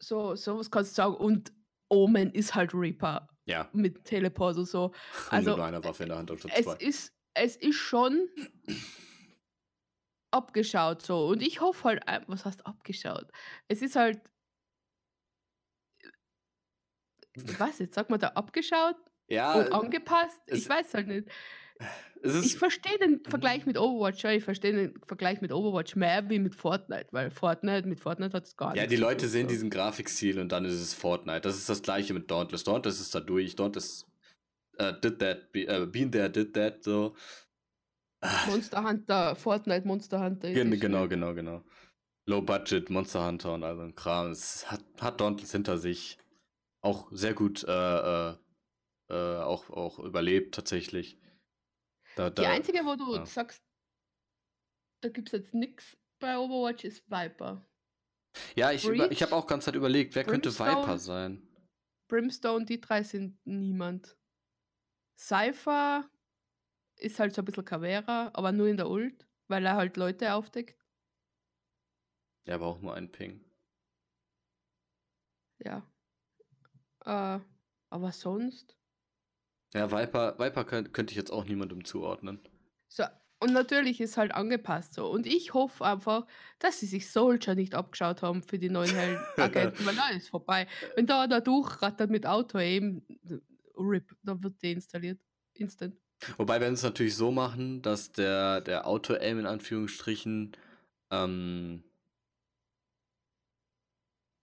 So, sowas kannst du sagen. Und Omen ist halt Reaper Ja. mit Teleport und so. Und Also, mit nur einer Waffe in der Hand anstatt Es zwei. ist, es ist schon abgeschaut so. Und ich hoffe halt, ein- was heißt abgeschaut? Es ist halt, was jetzt, sagt man da abgeschaut Ja, und angepasst? Ich weiß halt nicht. Ich verstehe den Vergleich mit Overwatch, ja, ich verstehe den Vergleich mit Overwatch mehr wie mit Fortnite, weil Fortnite, mit Fortnite hat es gar Ja, nichts die zu Leute sehen so. diesen Grafikstil und dann ist es Fortnite. Das ist das gleiche mit Dauntless. Dauntless ist da durch. Dauntless äh, did that, be, äh, been there, did that, so. Ah, Monster Hunter, Fortnite Monster Hunter. gen- genau, genau, genau. Low Budget, Monster Hunter und all so ein Kram. Es hat, hat Dauntless hinter sich. Auch sehr gut äh, äh, äh, auch, auch überlebt, tatsächlich. Da, Die da, einzige, wo du ja. sagst, da gibt es jetzt nichts bei Overwatch, ist Viper. ja, ich, über, ich habe auch ganz Zeit überlegt, wer könnte Viper Brimstone. sein? Brimstone, die drei sind niemand. Cypher ist halt so ein bisschen Cavera, aber nur in der Ult, weil er halt Leute aufdeckt. Ja, aber auch nur ein Ping. Ja. Äh, aber sonst. Ja, Viper, Viper könnt, könnte ich jetzt auch niemandem zuordnen. So, und natürlich ist halt angepasst so. Und ich hoffe einfach, dass sie sich Soldier nicht abgeschaut haben für die neuen Heldenagenten, weil da ist vorbei. Wenn da da durchrattert mit Auto-Aim, RIP, da wird deinstalliert. Instant. Wobei, wenn sie es natürlich so machen, dass der, der Auto-Aim in Anführungsstrichen ähm,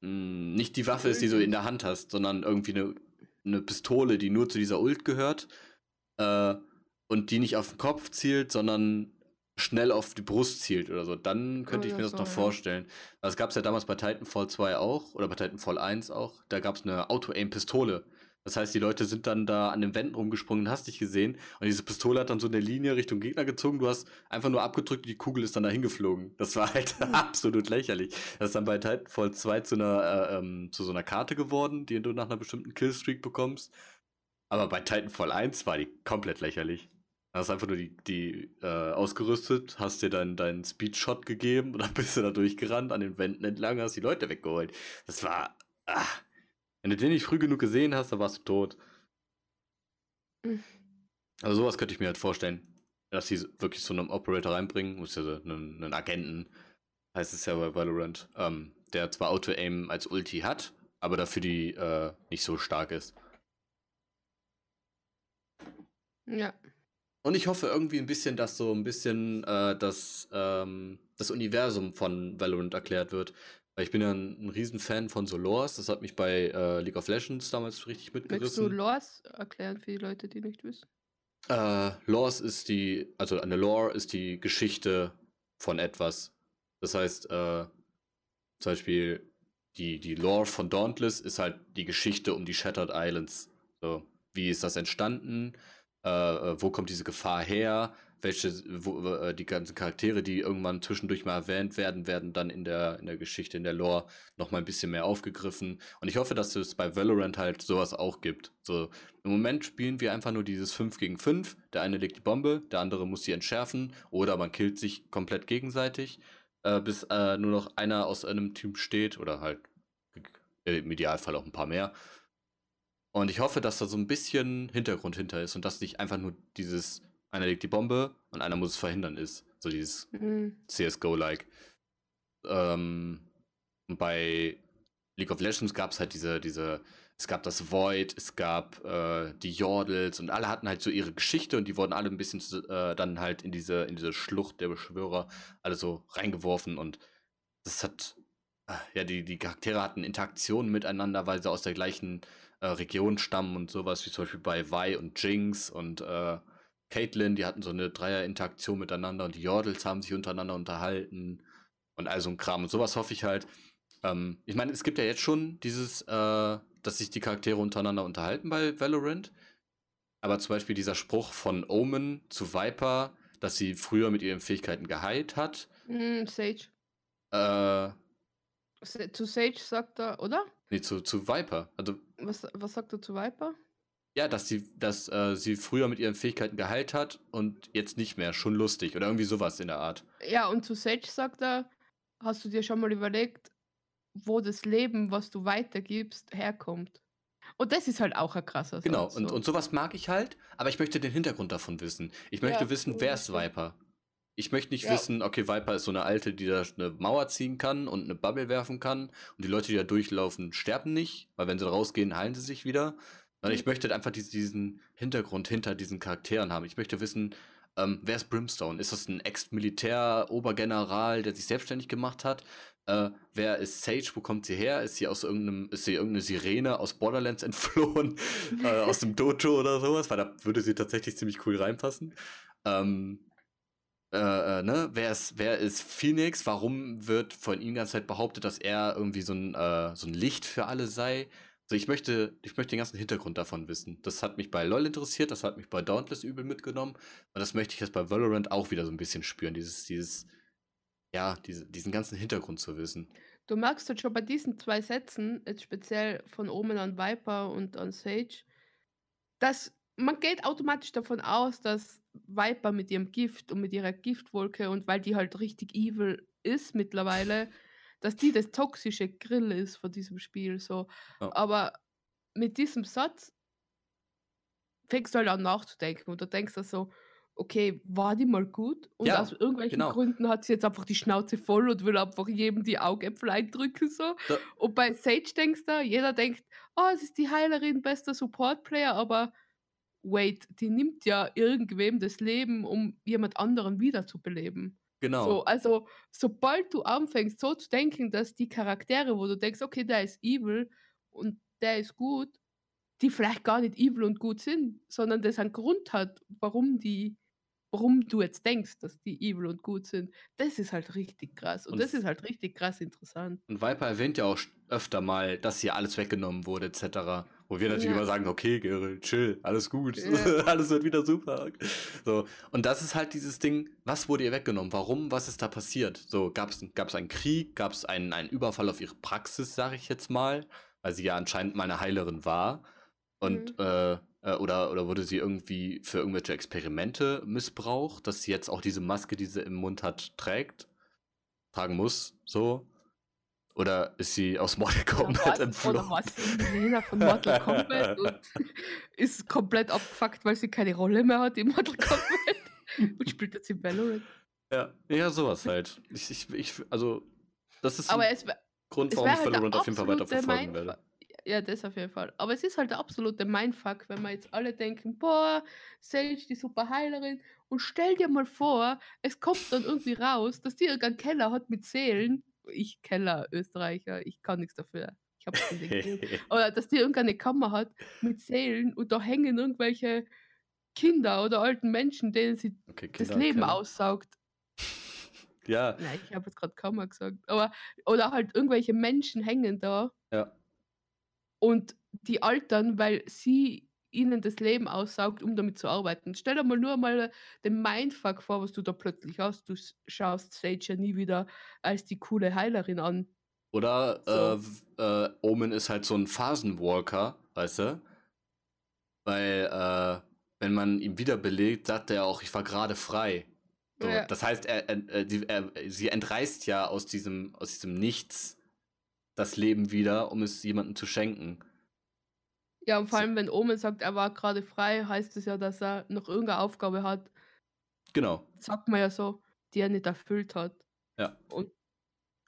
nicht die Waffe ist, die du in der Hand hast, sondern irgendwie eine, eine Pistole, die nur zu dieser Ult gehört äh, und die nicht auf den Kopf zielt, sondern schnell auf die Brust zielt oder so, dann könnte ich Oder mir das so, noch ja. vorstellen. Das gab es ja damals bei Titanfall 2 auch oder bei Titanfall 1 auch. Da gab es eine Auto-Aim-Pistole. Das heißt, die Leute sind dann da an den Wänden rumgesprungen, hast dich gesehen und diese Pistole hat dann so eine Linie Richtung Gegner gezogen. Du hast einfach nur abgedrückt und die Kugel ist dann dahin geflogen. Das war halt Hm. absolut lächerlich. Das ist dann bei Titanfall 2 zu einer, äh, ähm, zu so einer Karte geworden, die du nach einer bestimmten Killstreak bekommst. Aber bei Titanfall 1 war die komplett lächerlich. Da hast einfach nur die, die äh, ausgerüstet, hast dir deinen Speedshot gegeben und dann bist du da durchgerannt, an den Wänden entlang, hast die Leute weggeholt. Das war. Ah, wenn du den nicht früh genug gesehen hast, dann warst du tot. Mhm. Also sowas könnte ich mir halt vorstellen. Dass sie wirklich so einen Operator reinbringen, muss ja so einen, einen Agenten, heißt es ja bei Valorant, ähm, der zwar Auto-Aim als Ulti hat, aber dafür die äh, nicht so stark ist. Ja. Und ich hoffe irgendwie ein bisschen, dass so ein bisschen äh, das, ähm, das Universum von Valorant erklärt wird. Ich bin ja ein, ein Riesenfan von Solars. Das hat mich bei äh, League of Legends damals richtig Möchtest du mitgerissen. Lores erklären für die Leute, die nicht wissen? Äh, Lores ist die, also eine Lore ist die Geschichte von etwas. Das heißt, äh, zum Beispiel die, die Lore von Dauntless ist halt die Geschichte um die Shattered Islands. So, wie ist das entstanden? Äh, äh, wo kommt diese Gefahr her? Welche, wo, äh, die ganzen Charaktere, die irgendwann zwischendurch mal erwähnt werden, werden dann in der, in der Geschichte, in der Lore nochmal ein bisschen mehr aufgegriffen. Und ich hoffe, dass es bei Valorant halt sowas auch gibt. So, im Moment spielen wir einfach nur dieses 5 gegen 5. Der eine legt die Bombe, der andere muss sie entschärfen oder man killt sich komplett gegenseitig, äh, bis äh, nur noch einer aus einem Team steht oder halt im Idealfall auch ein paar mehr. Und ich hoffe, dass da so ein bisschen Hintergrund hinter ist und dass nicht einfach nur dieses einer legt die Bombe und einer muss es verhindern ist. So dieses Mhm. CSGO-like. Ähm, und bei League of Legends gab es halt diese, diese, es gab das Void, es gab äh, die Jordels und alle hatten halt so ihre Geschichte und die wurden alle ein bisschen zu- äh, dann halt in diese, in diese Schlucht der Beschwörer alle so reingeworfen und das hat, äh, ja, die, die Charaktere hatten Interaktionen miteinander, weil sie aus der gleichen äh, Region stammen und sowas, wie zum Beispiel bei Vi und Jinx und äh, Caitlyn, die hatten so eine Dreier-Interaktion miteinander und die Jordels haben sich untereinander unterhalten und all so ein Kram. Und sowas hoffe ich halt. Ähm, ich meine, es gibt ja jetzt schon dieses, äh, dass sich die Charaktere untereinander unterhalten bei Valorant. Aber zum Beispiel dieser Spruch von Omen zu Viper, dass sie früher mit ihren Fähigkeiten geheilt hat. Mm, Sage. Äh, zu Sage sagt er, oder? Nee, zu, zu Viper. Also, was, was sagt er zu Viper? Ja, dass sie, dass äh, sie früher mit ihren Fähigkeiten geheilt hat und jetzt nicht mehr. Schon lustig oder irgendwie sowas in der Art. Ja, und zu Sage sagt er, hast du dir schon mal überlegt, wo das Leben, was du weitergibst, herkommt? Und das ist halt auch ein krasser Genau, Satz, und, so. und sowas mag ich halt, aber ich möchte den Hintergrund davon wissen. Ich möchte ja, wissen, wer ist Viper? Ich möchte nicht ja. wissen, okay, Viper ist so eine alte, die da eine Mauer ziehen kann und eine Bubble werfen kann. Und die Leute, die da durchlaufen, sterben nicht, weil wenn sie rausgehen, heilen sie sich wieder. Und ich mhm. möchte einfach diesen Hintergrund hinter diesen Charakteren haben. Ich möchte wissen, ähm, wer ist Brimstone? Ist das ein Ex-Militär-Obergeneral, der sich selbstständig gemacht hat? Äh, wer ist Sage? Wo kommt sie her? Ist sie aus irgendeinem, ist sie irgendeine Sirene aus Borderlands entflohen? äh, aus dem Dojo oder sowas? Weil da würde sie tatsächlich ziemlich cool reinpassen. Ähm, äh, äh, ne? Wer ist, wer ist Phoenix? Warum wird von ihm die ganze Zeit behauptet, dass er irgendwie so ein, äh, so ein Licht für alle sei? Also ich möchte, ich möchte den ganzen Hintergrund davon wissen. Das hat mich bei LoL interessiert, das hat mich bei Dauntless übel mitgenommen. Und das möchte ich jetzt bei Valorant auch wieder so ein bisschen spüren, dieses, dieses, ja, diese, diesen ganzen Hintergrund zu wissen. Du merkst jetzt schon bei diesen zwei Sätzen, jetzt speziell von Omen an Viper und an Sage, dass man geht automatisch davon aus, dass Viper mit ihrem Gift und mit ihrer Giftwolke und weil die halt richtig evil ist mittlerweile, dass die das toxische Grill ist von diesem Spiel. So. Ja. Aber mit diesem Satz fängst du halt an nachzudenken und du denkst du so, okay, war die mal gut? Und ja, aus irgendwelchen genau. Gründen hat sie jetzt einfach die Schnauze voll und will einfach jedem die Augäpfel eindrücken. So. Und bei Sage denkst du, jeder denkt, oh, es ist die Heilerin, bester Support-Player, aber wait, die nimmt ja irgendwem das Leben, um jemand anderen wiederzubeleben. Genau. So, also, sobald du anfängst, so zu denken, dass die Charaktere, wo du denkst, okay, der ist evil und der ist gut, die vielleicht gar nicht evil und gut sind, sondern das einen Grund hat, warum die warum du jetzt denkst, dass die evil und gut sind, das ist halt richtig krass. Und, und das ist halt richtig krass interessant. Und Viper erwähnt ja auch öfter mal, dass hier alles weggenommen wurde, etc. Wo wir natürlich ja. immer sagen, okay, Gerrit, chill, alles gut, ja. alles wird wieder super. So, und das ist halt dieses Ding, was wurde ihr weggenommen? Warum? Was ist da passiert? So, gab es einen Krieg? Gab es einen, einen Überfall auf ihre Praxis, sage ich jetzt mal? Weil sie ja anscheinend mal eine Heilerin war. Und mhm. äh, äh, oder, oder wurde sie irgendwie für irgendwelche Experimente missbraucht, dass sie jetzt auch diese Maske, die sie im Mund hat, trägt, tragen muss, so? Oder ist sie aus Mortal Kombat ja, entflohen? Oder war sie von Mortal Kombat und ist komplett abgefuckt, weil sie keine Rolle mehr hat in Mortal Kombat und spielt jetzt in Valorant. Ja, ja, sowas halt. Ich, ich, ich also, das ist Aber es, Grund, warum ich halt Valorant auf jeden Fall weiter verfolgen werde. Ja, das auf jeden Fall. Aber es ist halt der absolute Mindfuck, wenn wir jetzt alle denken, boah, Sage, die super Heilerin. Und stell dir mal vor, es kommt dann irgendwie raus, dass die irgendeinen Keller hat mit Seelen. Ich Keller, Österreicher, ich kann nichts dafür. Ich hab's nicht Oder dass die irgendeine Kammer hat mit Seelen und da hängen irgendwelche Kinder oder alten Menschen, denen sie okay, das Leben aussaugt. Ja. Nein, ich habe jetzt gerade Kammer gesagt. Aber, oder halt irgendwelche Menschen hängen da. Ja und die altern, weil sie ihnen das Leben aussaugt, um damit zu arbeiten. Stell dir mal nur mal den Mindfuck vor, was du da plötzlich hast. Du schaust Sage ja nie wieder als die coole Heilerin an. Oder so. äh, äh, Omen ist halt so ein Phasenwalker, weißt du? Weil, äh, wenn man ihn wiederbelebt, sagt er auch, ich war gerade frei. So, ja. Das heißt, er, er, er, sie entreißt ja aus diesem, aus diesem Nichts das Leben wieder, um es jemandem zu schenken. Ja, und vor allem, wenn Omen sagt, er war gerade frei, heißt es ja, dass er noch irgendeine Aufgabe hat. Genau. Sagt man ja so, die er nicht erfüllt hat. Ja. Und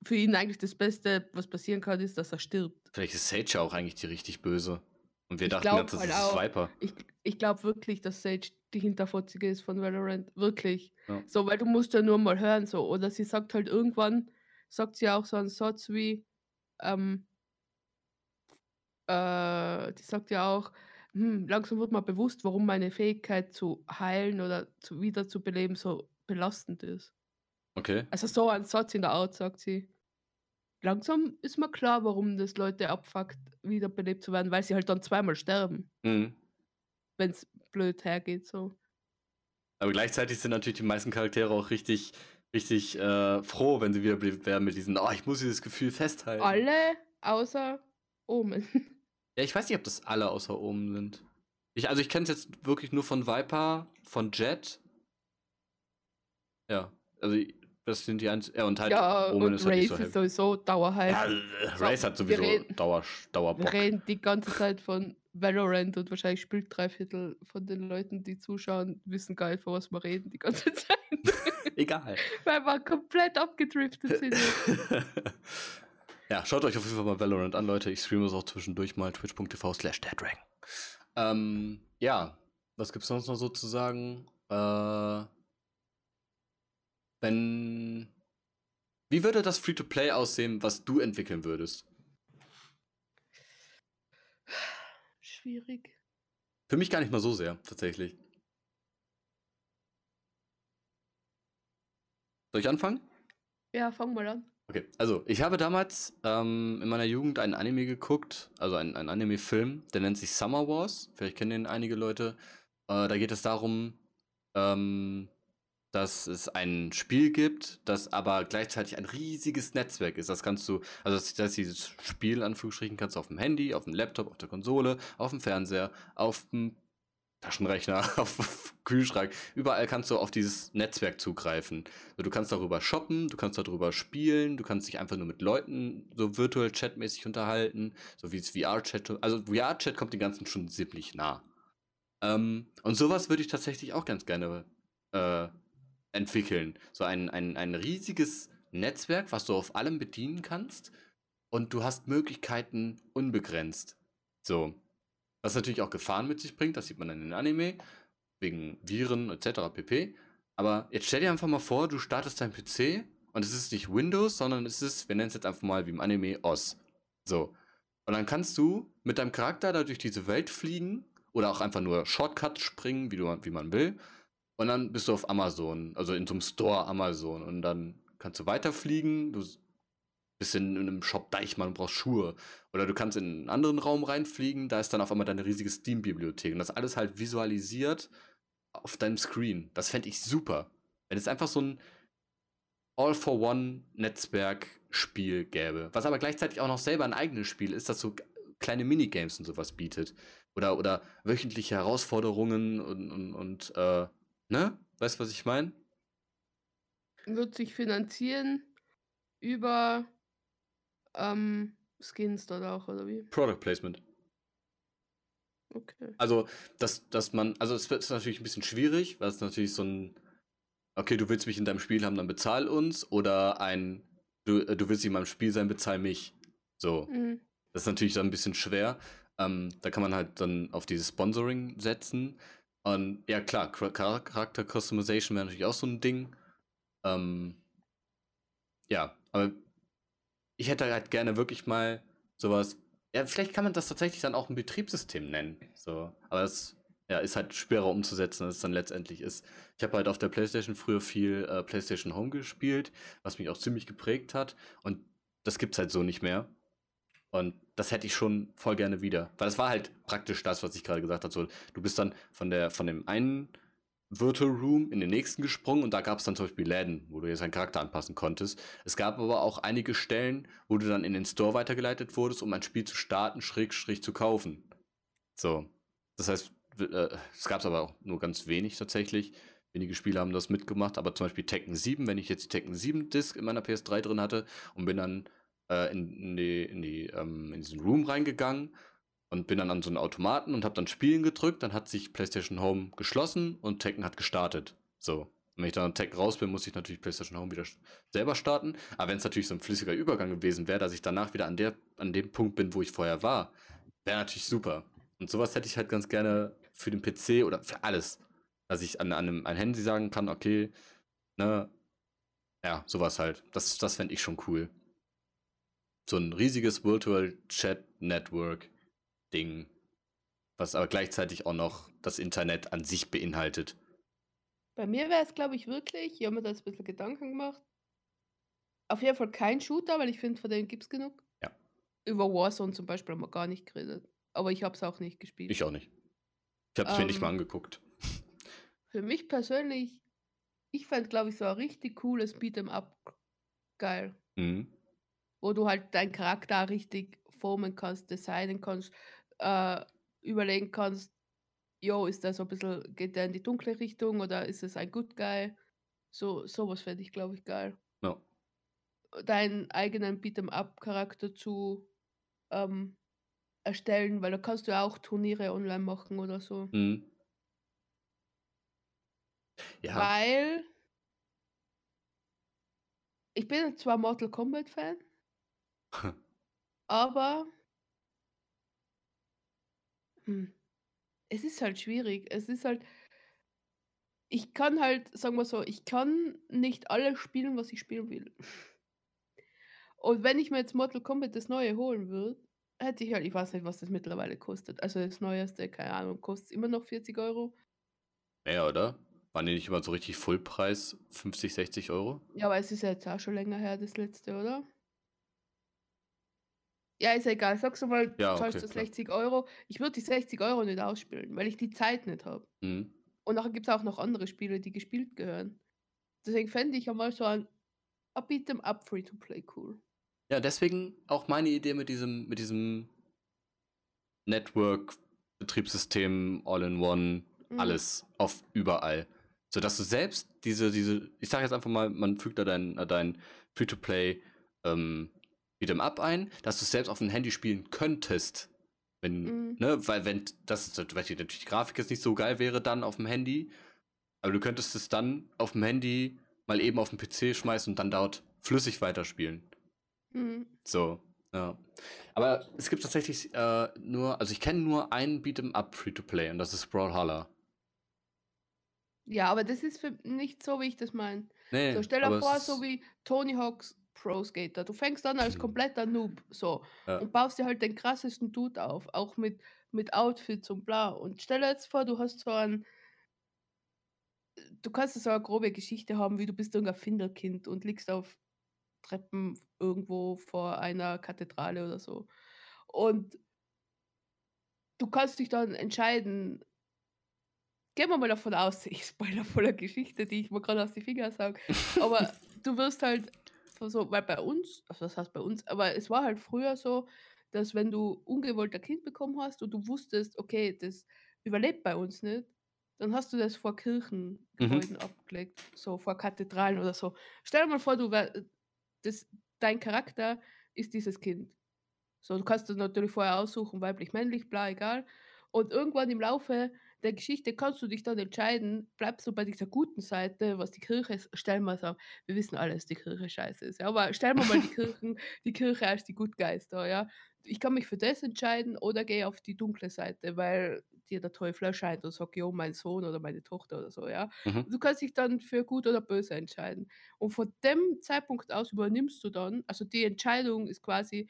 für ihn eigentlich das Beste, was passieren kann, ist, dass er stirbt. Vielleicht ist Sage ja auch eigentlich die richtig böse. Und wir ich dachten jetzt, das halt ist Viper. Ich, ich glaube wirklich, dass Sage die Hinterfotzige ist von Valorant. Wirklich. Ja. So, weil du musst ja nur mal hören, so. Oder sie sagt halt irgendwann, sagt sie auch so einen Satz wie, ähm, äh, die sagt ja auch, hm, langsam wird mir bewusst, warum meine Fähigkeit zu heilen oder zu wiederzubeleben so belastend ist. Okay. Also so ein Satz in der Art, sagt sie. Langsam ist mir klar, warum das Leute abfuckt, wiederbelebt zu werden, weil sie halt dann zweimal sterben, Mhm. wenn es blöd hergeht, so. Aber gleichzeitig sind natürlich die meisten Charaktere auch richtig, richtig äh, froh, wenn sie wiederbelebt werden mit diesen, oh, ich muss dieses Gefühl festhalten. Alle außer Omen. Ja, ich weiß nicht, ob das alle außer Omen sind. Ich, also ich kenne es jetzt wirklich nur von Viper, von Jet. Ja, also das sind die einzigen. Ja, und halt Ja, Omen und ist halt Race so ist sowieso Dauerhype. Ja, So, Race hat wir sowieso reden- Dauer, Wir Dauerbock. reden die ganze Zeit von Valorant und wahrscheinlich spielt drei Viertel von den Leuten, die zuschauen, wissen gar nicht, von was wir reden die ganze Zeit. Egal. Weil wir komplett abgedriftet sind. ja, schaut euch auf jeden Fall mal Valorant an, Leute. Ich streame das auch zwischendurch mal twitch.tv slash deaddragon. Ähm, ja, was gibt's sonst noch so zu sagen? Äh, wenn. Wie würde das Free-to-Play aussehen, was du entwickeln würdest? Schwierig. Für mich gar nicht mal so sehr, tatsächlich. Soll ich anfangen? Ja, fang mal an. Okay, also ich habe damals ähm, in meiner Jugend einen Anime geguckt, also einen, einen Anime-Film, der nennt sich Summer Wars. Vielleicht kennen den einige Leute. Äh, da geht es darum, ähm, dass es ein Spiel gibt, das aber gleichzeitig ein riesiges Netzwerk ist. Das kannst du, also das, das dieses Spiel in Anführungsstrichen kannst du auf dem Handy, auf dem Laptop, auf der Konsole, auf dem Fernseher, auf dem Taschenrechner, auf Kühlschrank. Überall kannst du auf dieses Netzwerk zugreifen. Du kannst darüber shoppen, du kannst darüber spielen, du kannst dich einfach nur mit Leuten so virtuell chatmäßig unterhalten, so wie es VR-Chat. Also VR-Chat kommt dem Ganzen schon ziemlich nah. Ähm, und sowas würde ich tatsächlich auch ganz gerne äh, entwickeln. So ein, ein, ein riesiges Netzwerk, was du auf allem bedienen kannst. Und du hast Möglichkeiten unbegrenzt. So. Was natürlich auch Gefahren mit sich bringt, das sieht man dann in den Anime, wegen Viren etc. pp. Aber jetzt stell dir einfach mal vor, du startest dein PC und es ist nicht Windows, sondern es ist, wir nennen es jetzt einfach mal wie im Anime OS. So. Und dann kannst du mit deinem Charakter da durch diese Welt fliegen oder auch einfach nur Shortcut springen, wie, du, wie man will. Und dann bist du auf Amazon, also in so einem Store Amazon. Und dann kannst du weiterfliegen, du bist in, in einem Shop Deichmann und brauchst Schuhe. Oder du kannst in einen anderen Raum reinfliegen, da ist dann auf einmal deine riesige Steam-Bibliothek. Und das alles halt visualisiert auf deinem Screen. Das fände ich super. Wenn es einfach so ein All-for-One-Netzwerk-Spiel gäbe. Was aber gleichzeitig auch noch selber ein eigenes Spiel ist, das so kleine Minigames und sowas bietet. Oder, oder wöchentliche Herausforderungen und, und, und äh, ne? Weißt du, was ich meine? Wird sich finanzieren über ähm, Skins dort auch, oder wie? Product Placement. Okay. Also, dass, dass man, also es ist natürlich ein bisschen schwierig, weil es natürlich so ein, okay, du willst mich in deinem Spiel haben, dann bezahl uns, oder ein, du, äh, du willst in meinem Spiel sein, bezahl mich. So. Mhm. Das ist natürlich dann ein bisschen schwer. Ähm, da kann man halt dann auf dieses Sponsoring setzen. Und ja, klar, Char- Char- Charakter Customization wäre natürlich auch so ein Ding. Ähm, ja, aber ich hätte halt gerne wirklich mal sowas. Ja, vielleicht kann man das tatsächlich dann auch ein Betriebssystem nennen. So, aber das ja, ist halt schwerer umzusetzen, als es dann letztendlich ist. Ich habe halt auf der PlayStation früher viel äh, PlayStation Home gespielt, was mich auch ziemlich geprägt hat. Und das gibt's halt so nicht mehr. Und das hätte ich schon voll gerne wieder. Weil das war halt praktisch das, was ich gerade gesagt habe. So, du bist dann von, der, von dem einen Virtual Room in den nächsten gesprungen und da gab es dann zum Beispiel Läden, wo du jetzt deinen Charakter anpassen konntest. Es gab aber auch einige Stellen, wo du dann in den Store weitergeleitet wurdest, um ein Spiel zu starten, schräg, schräg zu kaufen. So. Das heißt, äh, es gab es aber auch nur ganz wenig tatsächlich. Wenige Spiele haben das mitgemacht, aber zum Beispiel Tekken 7, wenn ich jetzt die Tekken 7 Disc in meiner PS3 drin hatte und bin dann äh, in, in, die, in, die, ähm, in diesen Room reingegangen und bin dann an so einen Automaten und habe dann Spielen gedrückt, dann hat sich PlayStation Home geschlossen und Tekken hat gestartet. So. Wenn ich dann an Tekken raus bin, muss ich natürlich PlayStation Home wieder selber starten. Aber wenn es natürlich so ein flüssiger Übergang gewesen wäre, dass ich danach wieder an, der, an dem Punkt bin, wo ich vorher war, wäre natürlich super. Und sowas hätte ich halt ganz gerne für den PC oder für alles. Dass ich an, an einem ein Handy sagen kann, okay, ne, ja, sowas halt. Das, das fände ich schon cool. So ein riesiges Virtual Chat Network Ding. was aber gleichzeitig auch noch das Internet an sich beinhaltet. Bei mir wäre es, glaube ich, wirklich, ich habe mir da jetzt ein bisschen Gedanken gemacht. Auf jeden Fall kein Shooter, weil ich finde, von denen gibt es genug. Ja. Über Warzone zum Beispiel haben wir gar nicht geredet. Aber ich habe es auch nicht gespielt. Ich auch nicht. Ich habe es mir nicht mal Ähm, angeguckt. Für mich persönlich, ich fand, glaube ich, so ein richtig cooles Beat'em Up geil. Mhm. Wo du halt deinen Charakter richtig formen kannst, designen kannst, äh, überlegen kannst, jo, ist der so ein bisschen, geht der in die dunkle Richtung oder ist es ein Good Guy? So, sowas fände ich, glaube ich, geil. Ja. Deinen eigenen Beat'em-up-Charakter zu ähm, erstellen, weil da kannst du ja auch Turniere online machen oder so. Mhm. Ja. Weil ich bin zwar Mortal Kombat Fan, aber hm, es ist halt schwierig. Es ist halt, ich kann halt, sagen wir so, ich kann nicht alles spielen, was ich spielen will. Und wenn ich mir jetzt Mortal Kombat das Neue holen würde, hätte ich halt, ich weiß nicht, was das mittlerweile kostet. Also das Neueste, keine Ahnung, kostet immer noch 40 Euro. Mehr, oder? Waren die nicht immer so richtig Fullpreis? 50, 60 Euro? Ja, aber es ist ja jetzt auch schon länger her, das letzte, oder? Ja, ist ja egal. Sagst du mal, Ja, zahlst okay, du klar. 60 Euro. Ich würde die 60 Euro nicht ausspielen, weil ich die Zeit nicht habe. Mhm. Und nachher gibt es auch noch andere Spiele, die gespielt gehören. Deswegen fände ich einmal so ein Beat'em Up Free-to-Play cool. Ja, deswegen auch meine Idee mit diesem, mit diesem Network-Betriebssystem, All-in-One, Mhm. alles auf überall. Sodass du selbst diese, diese, ich sage jetzt einfach mal, man fügt da dein, äh, dein Free-to-Play ähm, Beat'em Up ein, dass du es selbst auf dem Handy spielen könntest. Wenn, Mhm. ne, weil wenn das, weil die, natürlich die Grafik jetzt nicht so geil wäre dann auf dem Handy, aber du könntest es dann auf dem Handy mal eben auf den PC schmeißen und dann dort flüssig weiterspielen. Mhm. So, ja. Aber es gibt tatsächlich äh, nur, also ich kenne nur einen Beat'em Up Free-to-Play und das ist Brawlhalla. Ja, aber das ist für nicht so, wie ich das meine. Nee, So, stell dir vor, so wie Tony Hawk's Pro Skater. Du fängst an als Mhm. kompletter Noob, so, Ja. und baust dir halt den krassesten Dude auf, auch mit, mit Outfits und bla. Und stell dir jetzt vor, du hast so ein, du kannst so eine grobe Geschichte haben, wie du bist irgendein Finderkind und liegst auf Treppen irgendwo vor einer Kathedrale oder so. Und du kannst dich dann entscheiden, gehen wir mal davon aus, ich spoiler voller Geschichte, die ich mir gerade aus den Fingern sage, aber du wirst halt so, weil bei uns, also das heißt bei uns, aber es war halt früher so, dass wenn du ungewollt ein Kind bekommen hast und du wusstest, okay, das überlebt bei uns nicht, dann hast du das vor Kirchengebäuden abgelegt, so vor Kathedralen oder so. Stell dir mal vor, du wär, das, dein Charakter ist dieses Kind. So, du kannst das natürlich vorher aussuchen, weiblich, männlich, bla, egal. Und irgendwann im Laufe der Geschichte kannst du dich dann entscheiden, bleibst du bei dieser guten Seite, was die Kirche ist, stellen wir so, wir wissen alle, dass die Kirche scheiße ist, ja, aber stellen wir mal die Kirchen, die Kirche als die Gutgeister, ja. Ich kann mich für das entscheiden oder gehe auf die dunkle Seite, weil dir der Teufel erscheint und sagt, jo, mein Sohn oder meine Tochter oder so, ja. Mhm. Du kannst dich dann für gut oder böse entscheiden. Und von dem Zeitpunkt aus übernimmst du dann, also die Entscheidung ist quasi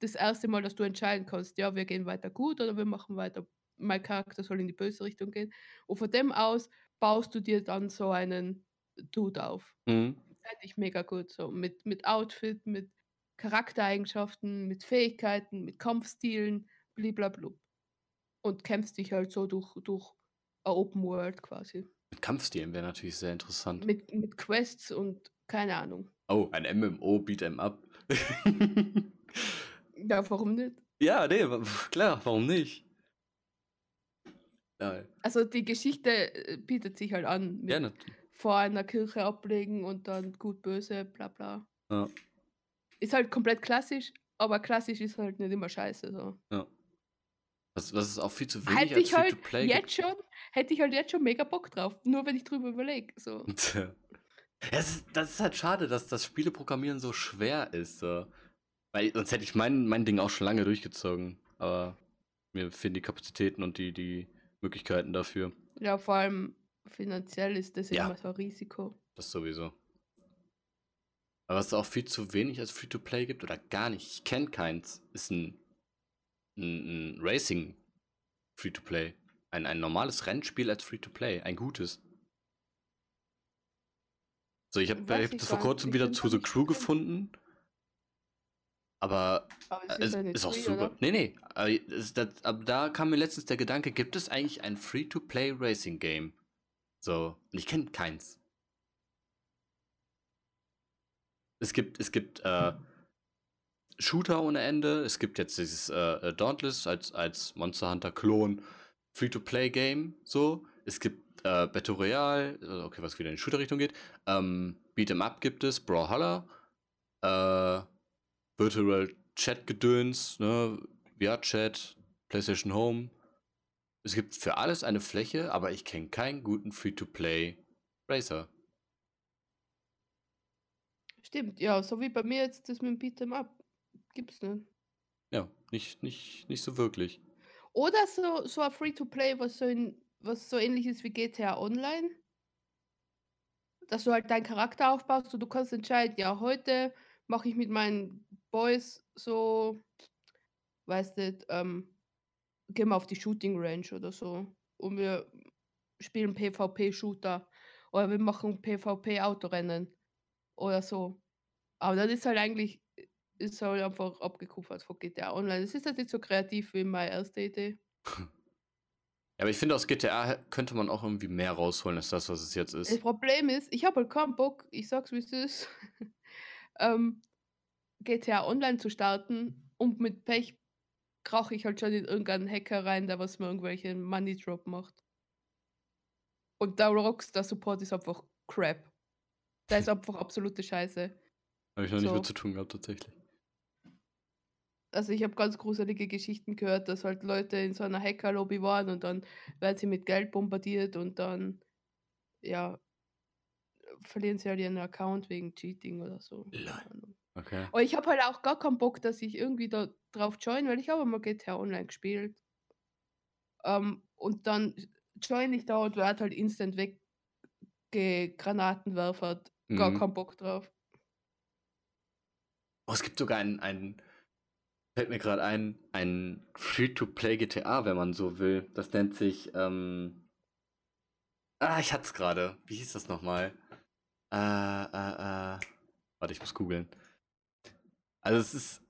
das erste Mal, dass du entscheiden kannst, ja, wir gehen weiter gut oder wir machen weiter, mein Charakter soll in die böse Richtung gehen. Und von dem aus baust du dir dann so einen Dude auf. Mhm. Fände ich mega gut. So mit, mit Outfit, mit Charaktereigenschaften, mit Fähigkeiten, mit Kampfstilen, bliblablub. Und kämpfst dich halt so durch, durch eine Open World quasi. Mit Kampfstilen wäre natürlich sehr interessant. Mit, mit Quests und keine Ahnung. oh, ein MMO Beat'em Up. Ja, warum nicht? ja, nee, klar, warum nicht? Ja, Also die Geschichte äh, bietet sich halt an mit gerne. vor einer Kirche ablegen und dann gut, böse, bla bla. Ja, Ist halt komplett klassisch, aber klassisch ist halt nicht immer scheiße. So. ja. Was, was es auch viel zu wenig Hätte ich halt jetzt schon, hätte ich halt jetzt schon mega Bock drauf, nur wenn ich drüber überlege. So. Ja, es ist, das ist halt schade, dass das Spieleprogrammieren so schwer ist. So. Weil sonst hätte ich mein, mein Ding auch schon lange durchgezogen. Aber mir fehlen die Kapazitäten und die, die Möglichkeiten dafür. Ja, vor allem finanziell ist das Ja. immer so ein Risiko. Das sowieso. Aber was es auch viel zu wenig als Free-to-Play gibt oder gar nicht, ich kenne keins, ist ein, ein, ein Racing Free-to-Play. Ein, ein normales Rennspiel als Free-to-Play. Ein gutes. So, ich habe hab das vor kurzem wieder zu The Crew gefunden. Aber, aber es ist, äh, ist auch super. Oder? Nee, nee. Aber, das, aber da kam mir letztens der Gedanke, gibt es eigentlich ein Free-to-Play Racing Game? So, und ich kenne keins. Es gibt, es gibt äh, Shooter ohne Ende. Es gibt jetzt dieses äh, äh Dauntless als, als Monster Hunter Klon Free-to-Play-Game. So. Es gibt äh, Battle Royale, äh, okay, was wieder in die Shooter-Richtung geht. Ähm, Beat'em Up gibt es, Brawlhalla. Äh, Virtual Chat-Gedöns, ne? VR-Chat, PlayStation Home. Es gibt für alles eine Fläche, aber ich kenne keinen guten Free-to-Play Racer. Stimmt, ja, so wie bei mir jetzt das mit dem Beat'em Up. Gibt's nicht. Ja, nicht, nicht, nicht so wirklich. Oder so, so ein Free-to-Play, was so in, was so ähnlich ist wie GTA Online. Dass du halt deinen Charakter aufbaust und du kannst entscheiden, ja, heute mache ich mit meinen Boys so, weißt du, ähm, gehen wir auf die Shooting Range oder so. Und wir spielen PvP-Shooter. Oder wir machen PvP-Autorennen. Oder so. Aber das ist halt eigentlich, ist halt einfach abgekupfert von GTA Online. Das ist halt nicht so kreativ wie meine erste Idee. Ja, aber ich finde, aus GTA könnte man auch irgendwie mehr rausholen, als das, was es jetzt ist. Das Problem ist, ich habe halt keinen Bock, ich sag's wie es ist, ähm, GTA Online zu starten und mit Pech krauche ich halt schon in irgendeinen Hacker rein, der was mir irgendwelche Money Drop macht. Und der Rockstar Support ist einfach crap. Der ist einfach absolute Scheiße. Habe ich noch so. nicht mit zu tun gehabt, tatsächlich. Also ich habe ganz gruselige Geschichten gehört, dass halt Leute in so einer Hacker-Lobby waren und dann werden sie mit Geld bombardiert und dann, ja, verlieren sie halt ihren Account wegen Cheating oder so. Okay. Aber ich habe halt auch gar keinen Bock, dass ich irgendwie da drauf join, weil ich habe mal GTA Online gespielt. Ähm, und dann join ich da und werde halt instant weggegranatenwerfert. Gar mhm. keinen Bock drauf. Oh, es gibt sogar ein, ein fällt mir gerade ein, ein Free-to-Play GTA, wenn man so will. Das nennt sich, ähm, ah, ich hatte es gerade. Wie hieß das nochmal? Äh, äh, äh, warte, ich muss googeln. Also es ist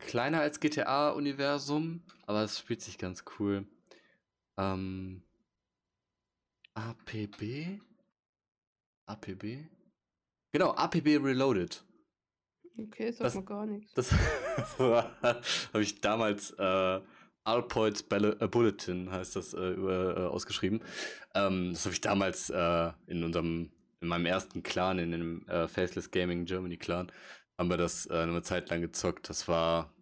kleiner als GTA-Universum, aber es spielt sich ganz cool. Ähm, APB? APB? Genau, APB Reloaded. Okay, sagt das, mir gar nichts. Das habe ich damals äh, Alpoids äh, Bulletin heißt das äh, über, äh, ausgeschrieben. Ähm, das habe ich damals äh, in unserem, in meinem ersten Clan, in dem äh, Faceless Gaming Germany Clan, haben wir das äh, eine Zeit lang gezockt. Das war,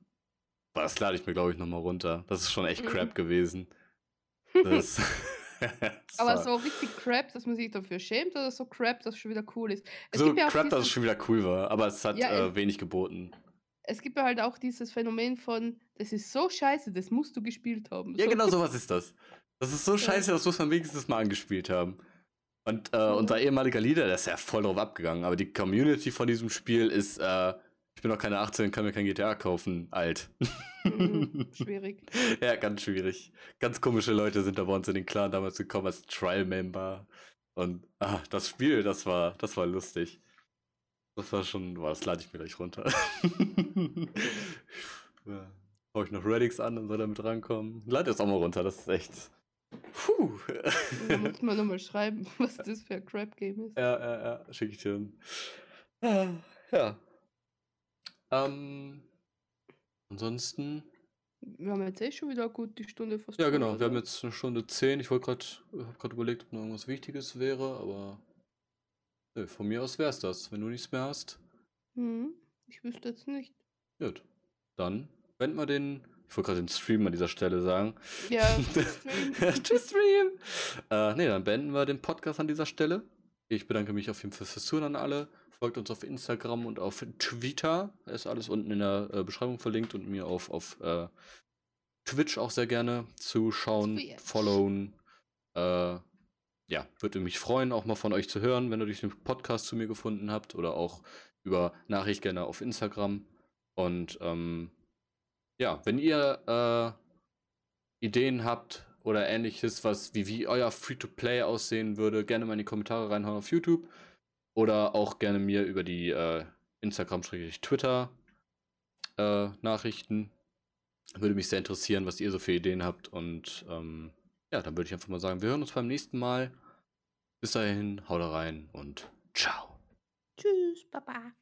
das lade ich mir glaube ich nochmal runter. Das ist schon echt mhm. crap gewesen. Das Aber so richtig crap, dass man sich dafür schämt oder so crap, dass es schon wieder cool ist? Es so ja crap, dass es schon wieder cool war, aber es hat ja, äh, wenig geboten. Es gibt ja halt auch dieses Phänomen von, das ist so scheiße, das musst du gespielt haben. Ja, so. genau sowas ist das. Das ist so scheiße, das muss man wenigstens mal angespielt haben. Und äh, unser ehemaliger Leader, der ist ja voll drauf abgegangen, aber die Community von diesem Spiel ist, äh, ich bin noch keine 18, kann mir kein GTA kaufen, alt. Mhm, schwierig. ja, ganz schwierig. Ganz komische Leute sind da bei uns in den Clan damals gekommen als Trial-Member. Und ah, das Spiel, das war, das war lustig. Das war schon, boah, das lade ich mir gleich runter. ja. Hau ich noch Reddix an und soll damit rankommen. Lade jetzt auch mal runter, das ist echt. Puh. da muss man nochmal schreiben, was das für ein Crap-Game ist. Ja, ja, ja, schicke ich dir hin. Ja, ja. Ähm, ansonsten. Wir haben jetzt eh schon wieder gut die Stunde fast. Ja, genau. Wir haben jetzt eine Stunde zehn. Ich wollte gerade, habe gerade überlegt, ob noch irgendwas Wichtiges wäre, aber nee, von mir aus wäre es das. Wenn du nichts mehr hast. Hm, ich wüsste jetzt nicht. Gut. Dann wenden wir den. Ich wollte gerade den Stream an dieser Stelle sagen. Ja, Tschüss, Stream. Äh, nee, dann beenden wir den Podcast an dieser Stelle. Ich bedanke mich auf jeden Fall fürs Zuhören an alle. Folgt uns auf Instagram und auf Twitter. Ist alles unten in der äh, Beschreibung verlinkt und mir auf, auf äh, Twitch auch sehr gerne zuschauen, Twitch. followen. Äh, ja, würde mich freuen, auch mal von euch zu hören, wenn ihr durch den Podcast zu mir gefunden habt oder auch über Nachricht gerne auf Instagram. Und ähm, ja, wenn ihr äh, Ideen habt oder ähnliches, was wie, wie euer Free-to-Play aussehen würde, gerne mal in die Kommentare reinhauen auf YouTube. Oder auch gerne mir über die äh, Instagram-Twitter äh. Würde mich sehr interessieren, was ihr so für Ideen habt. Und ähm, ja, dann würde ich einfach mal sagen, wir hören uns beim nächsten Mal. Bis dahin, haut rein und ciao. Tschüss, Baba.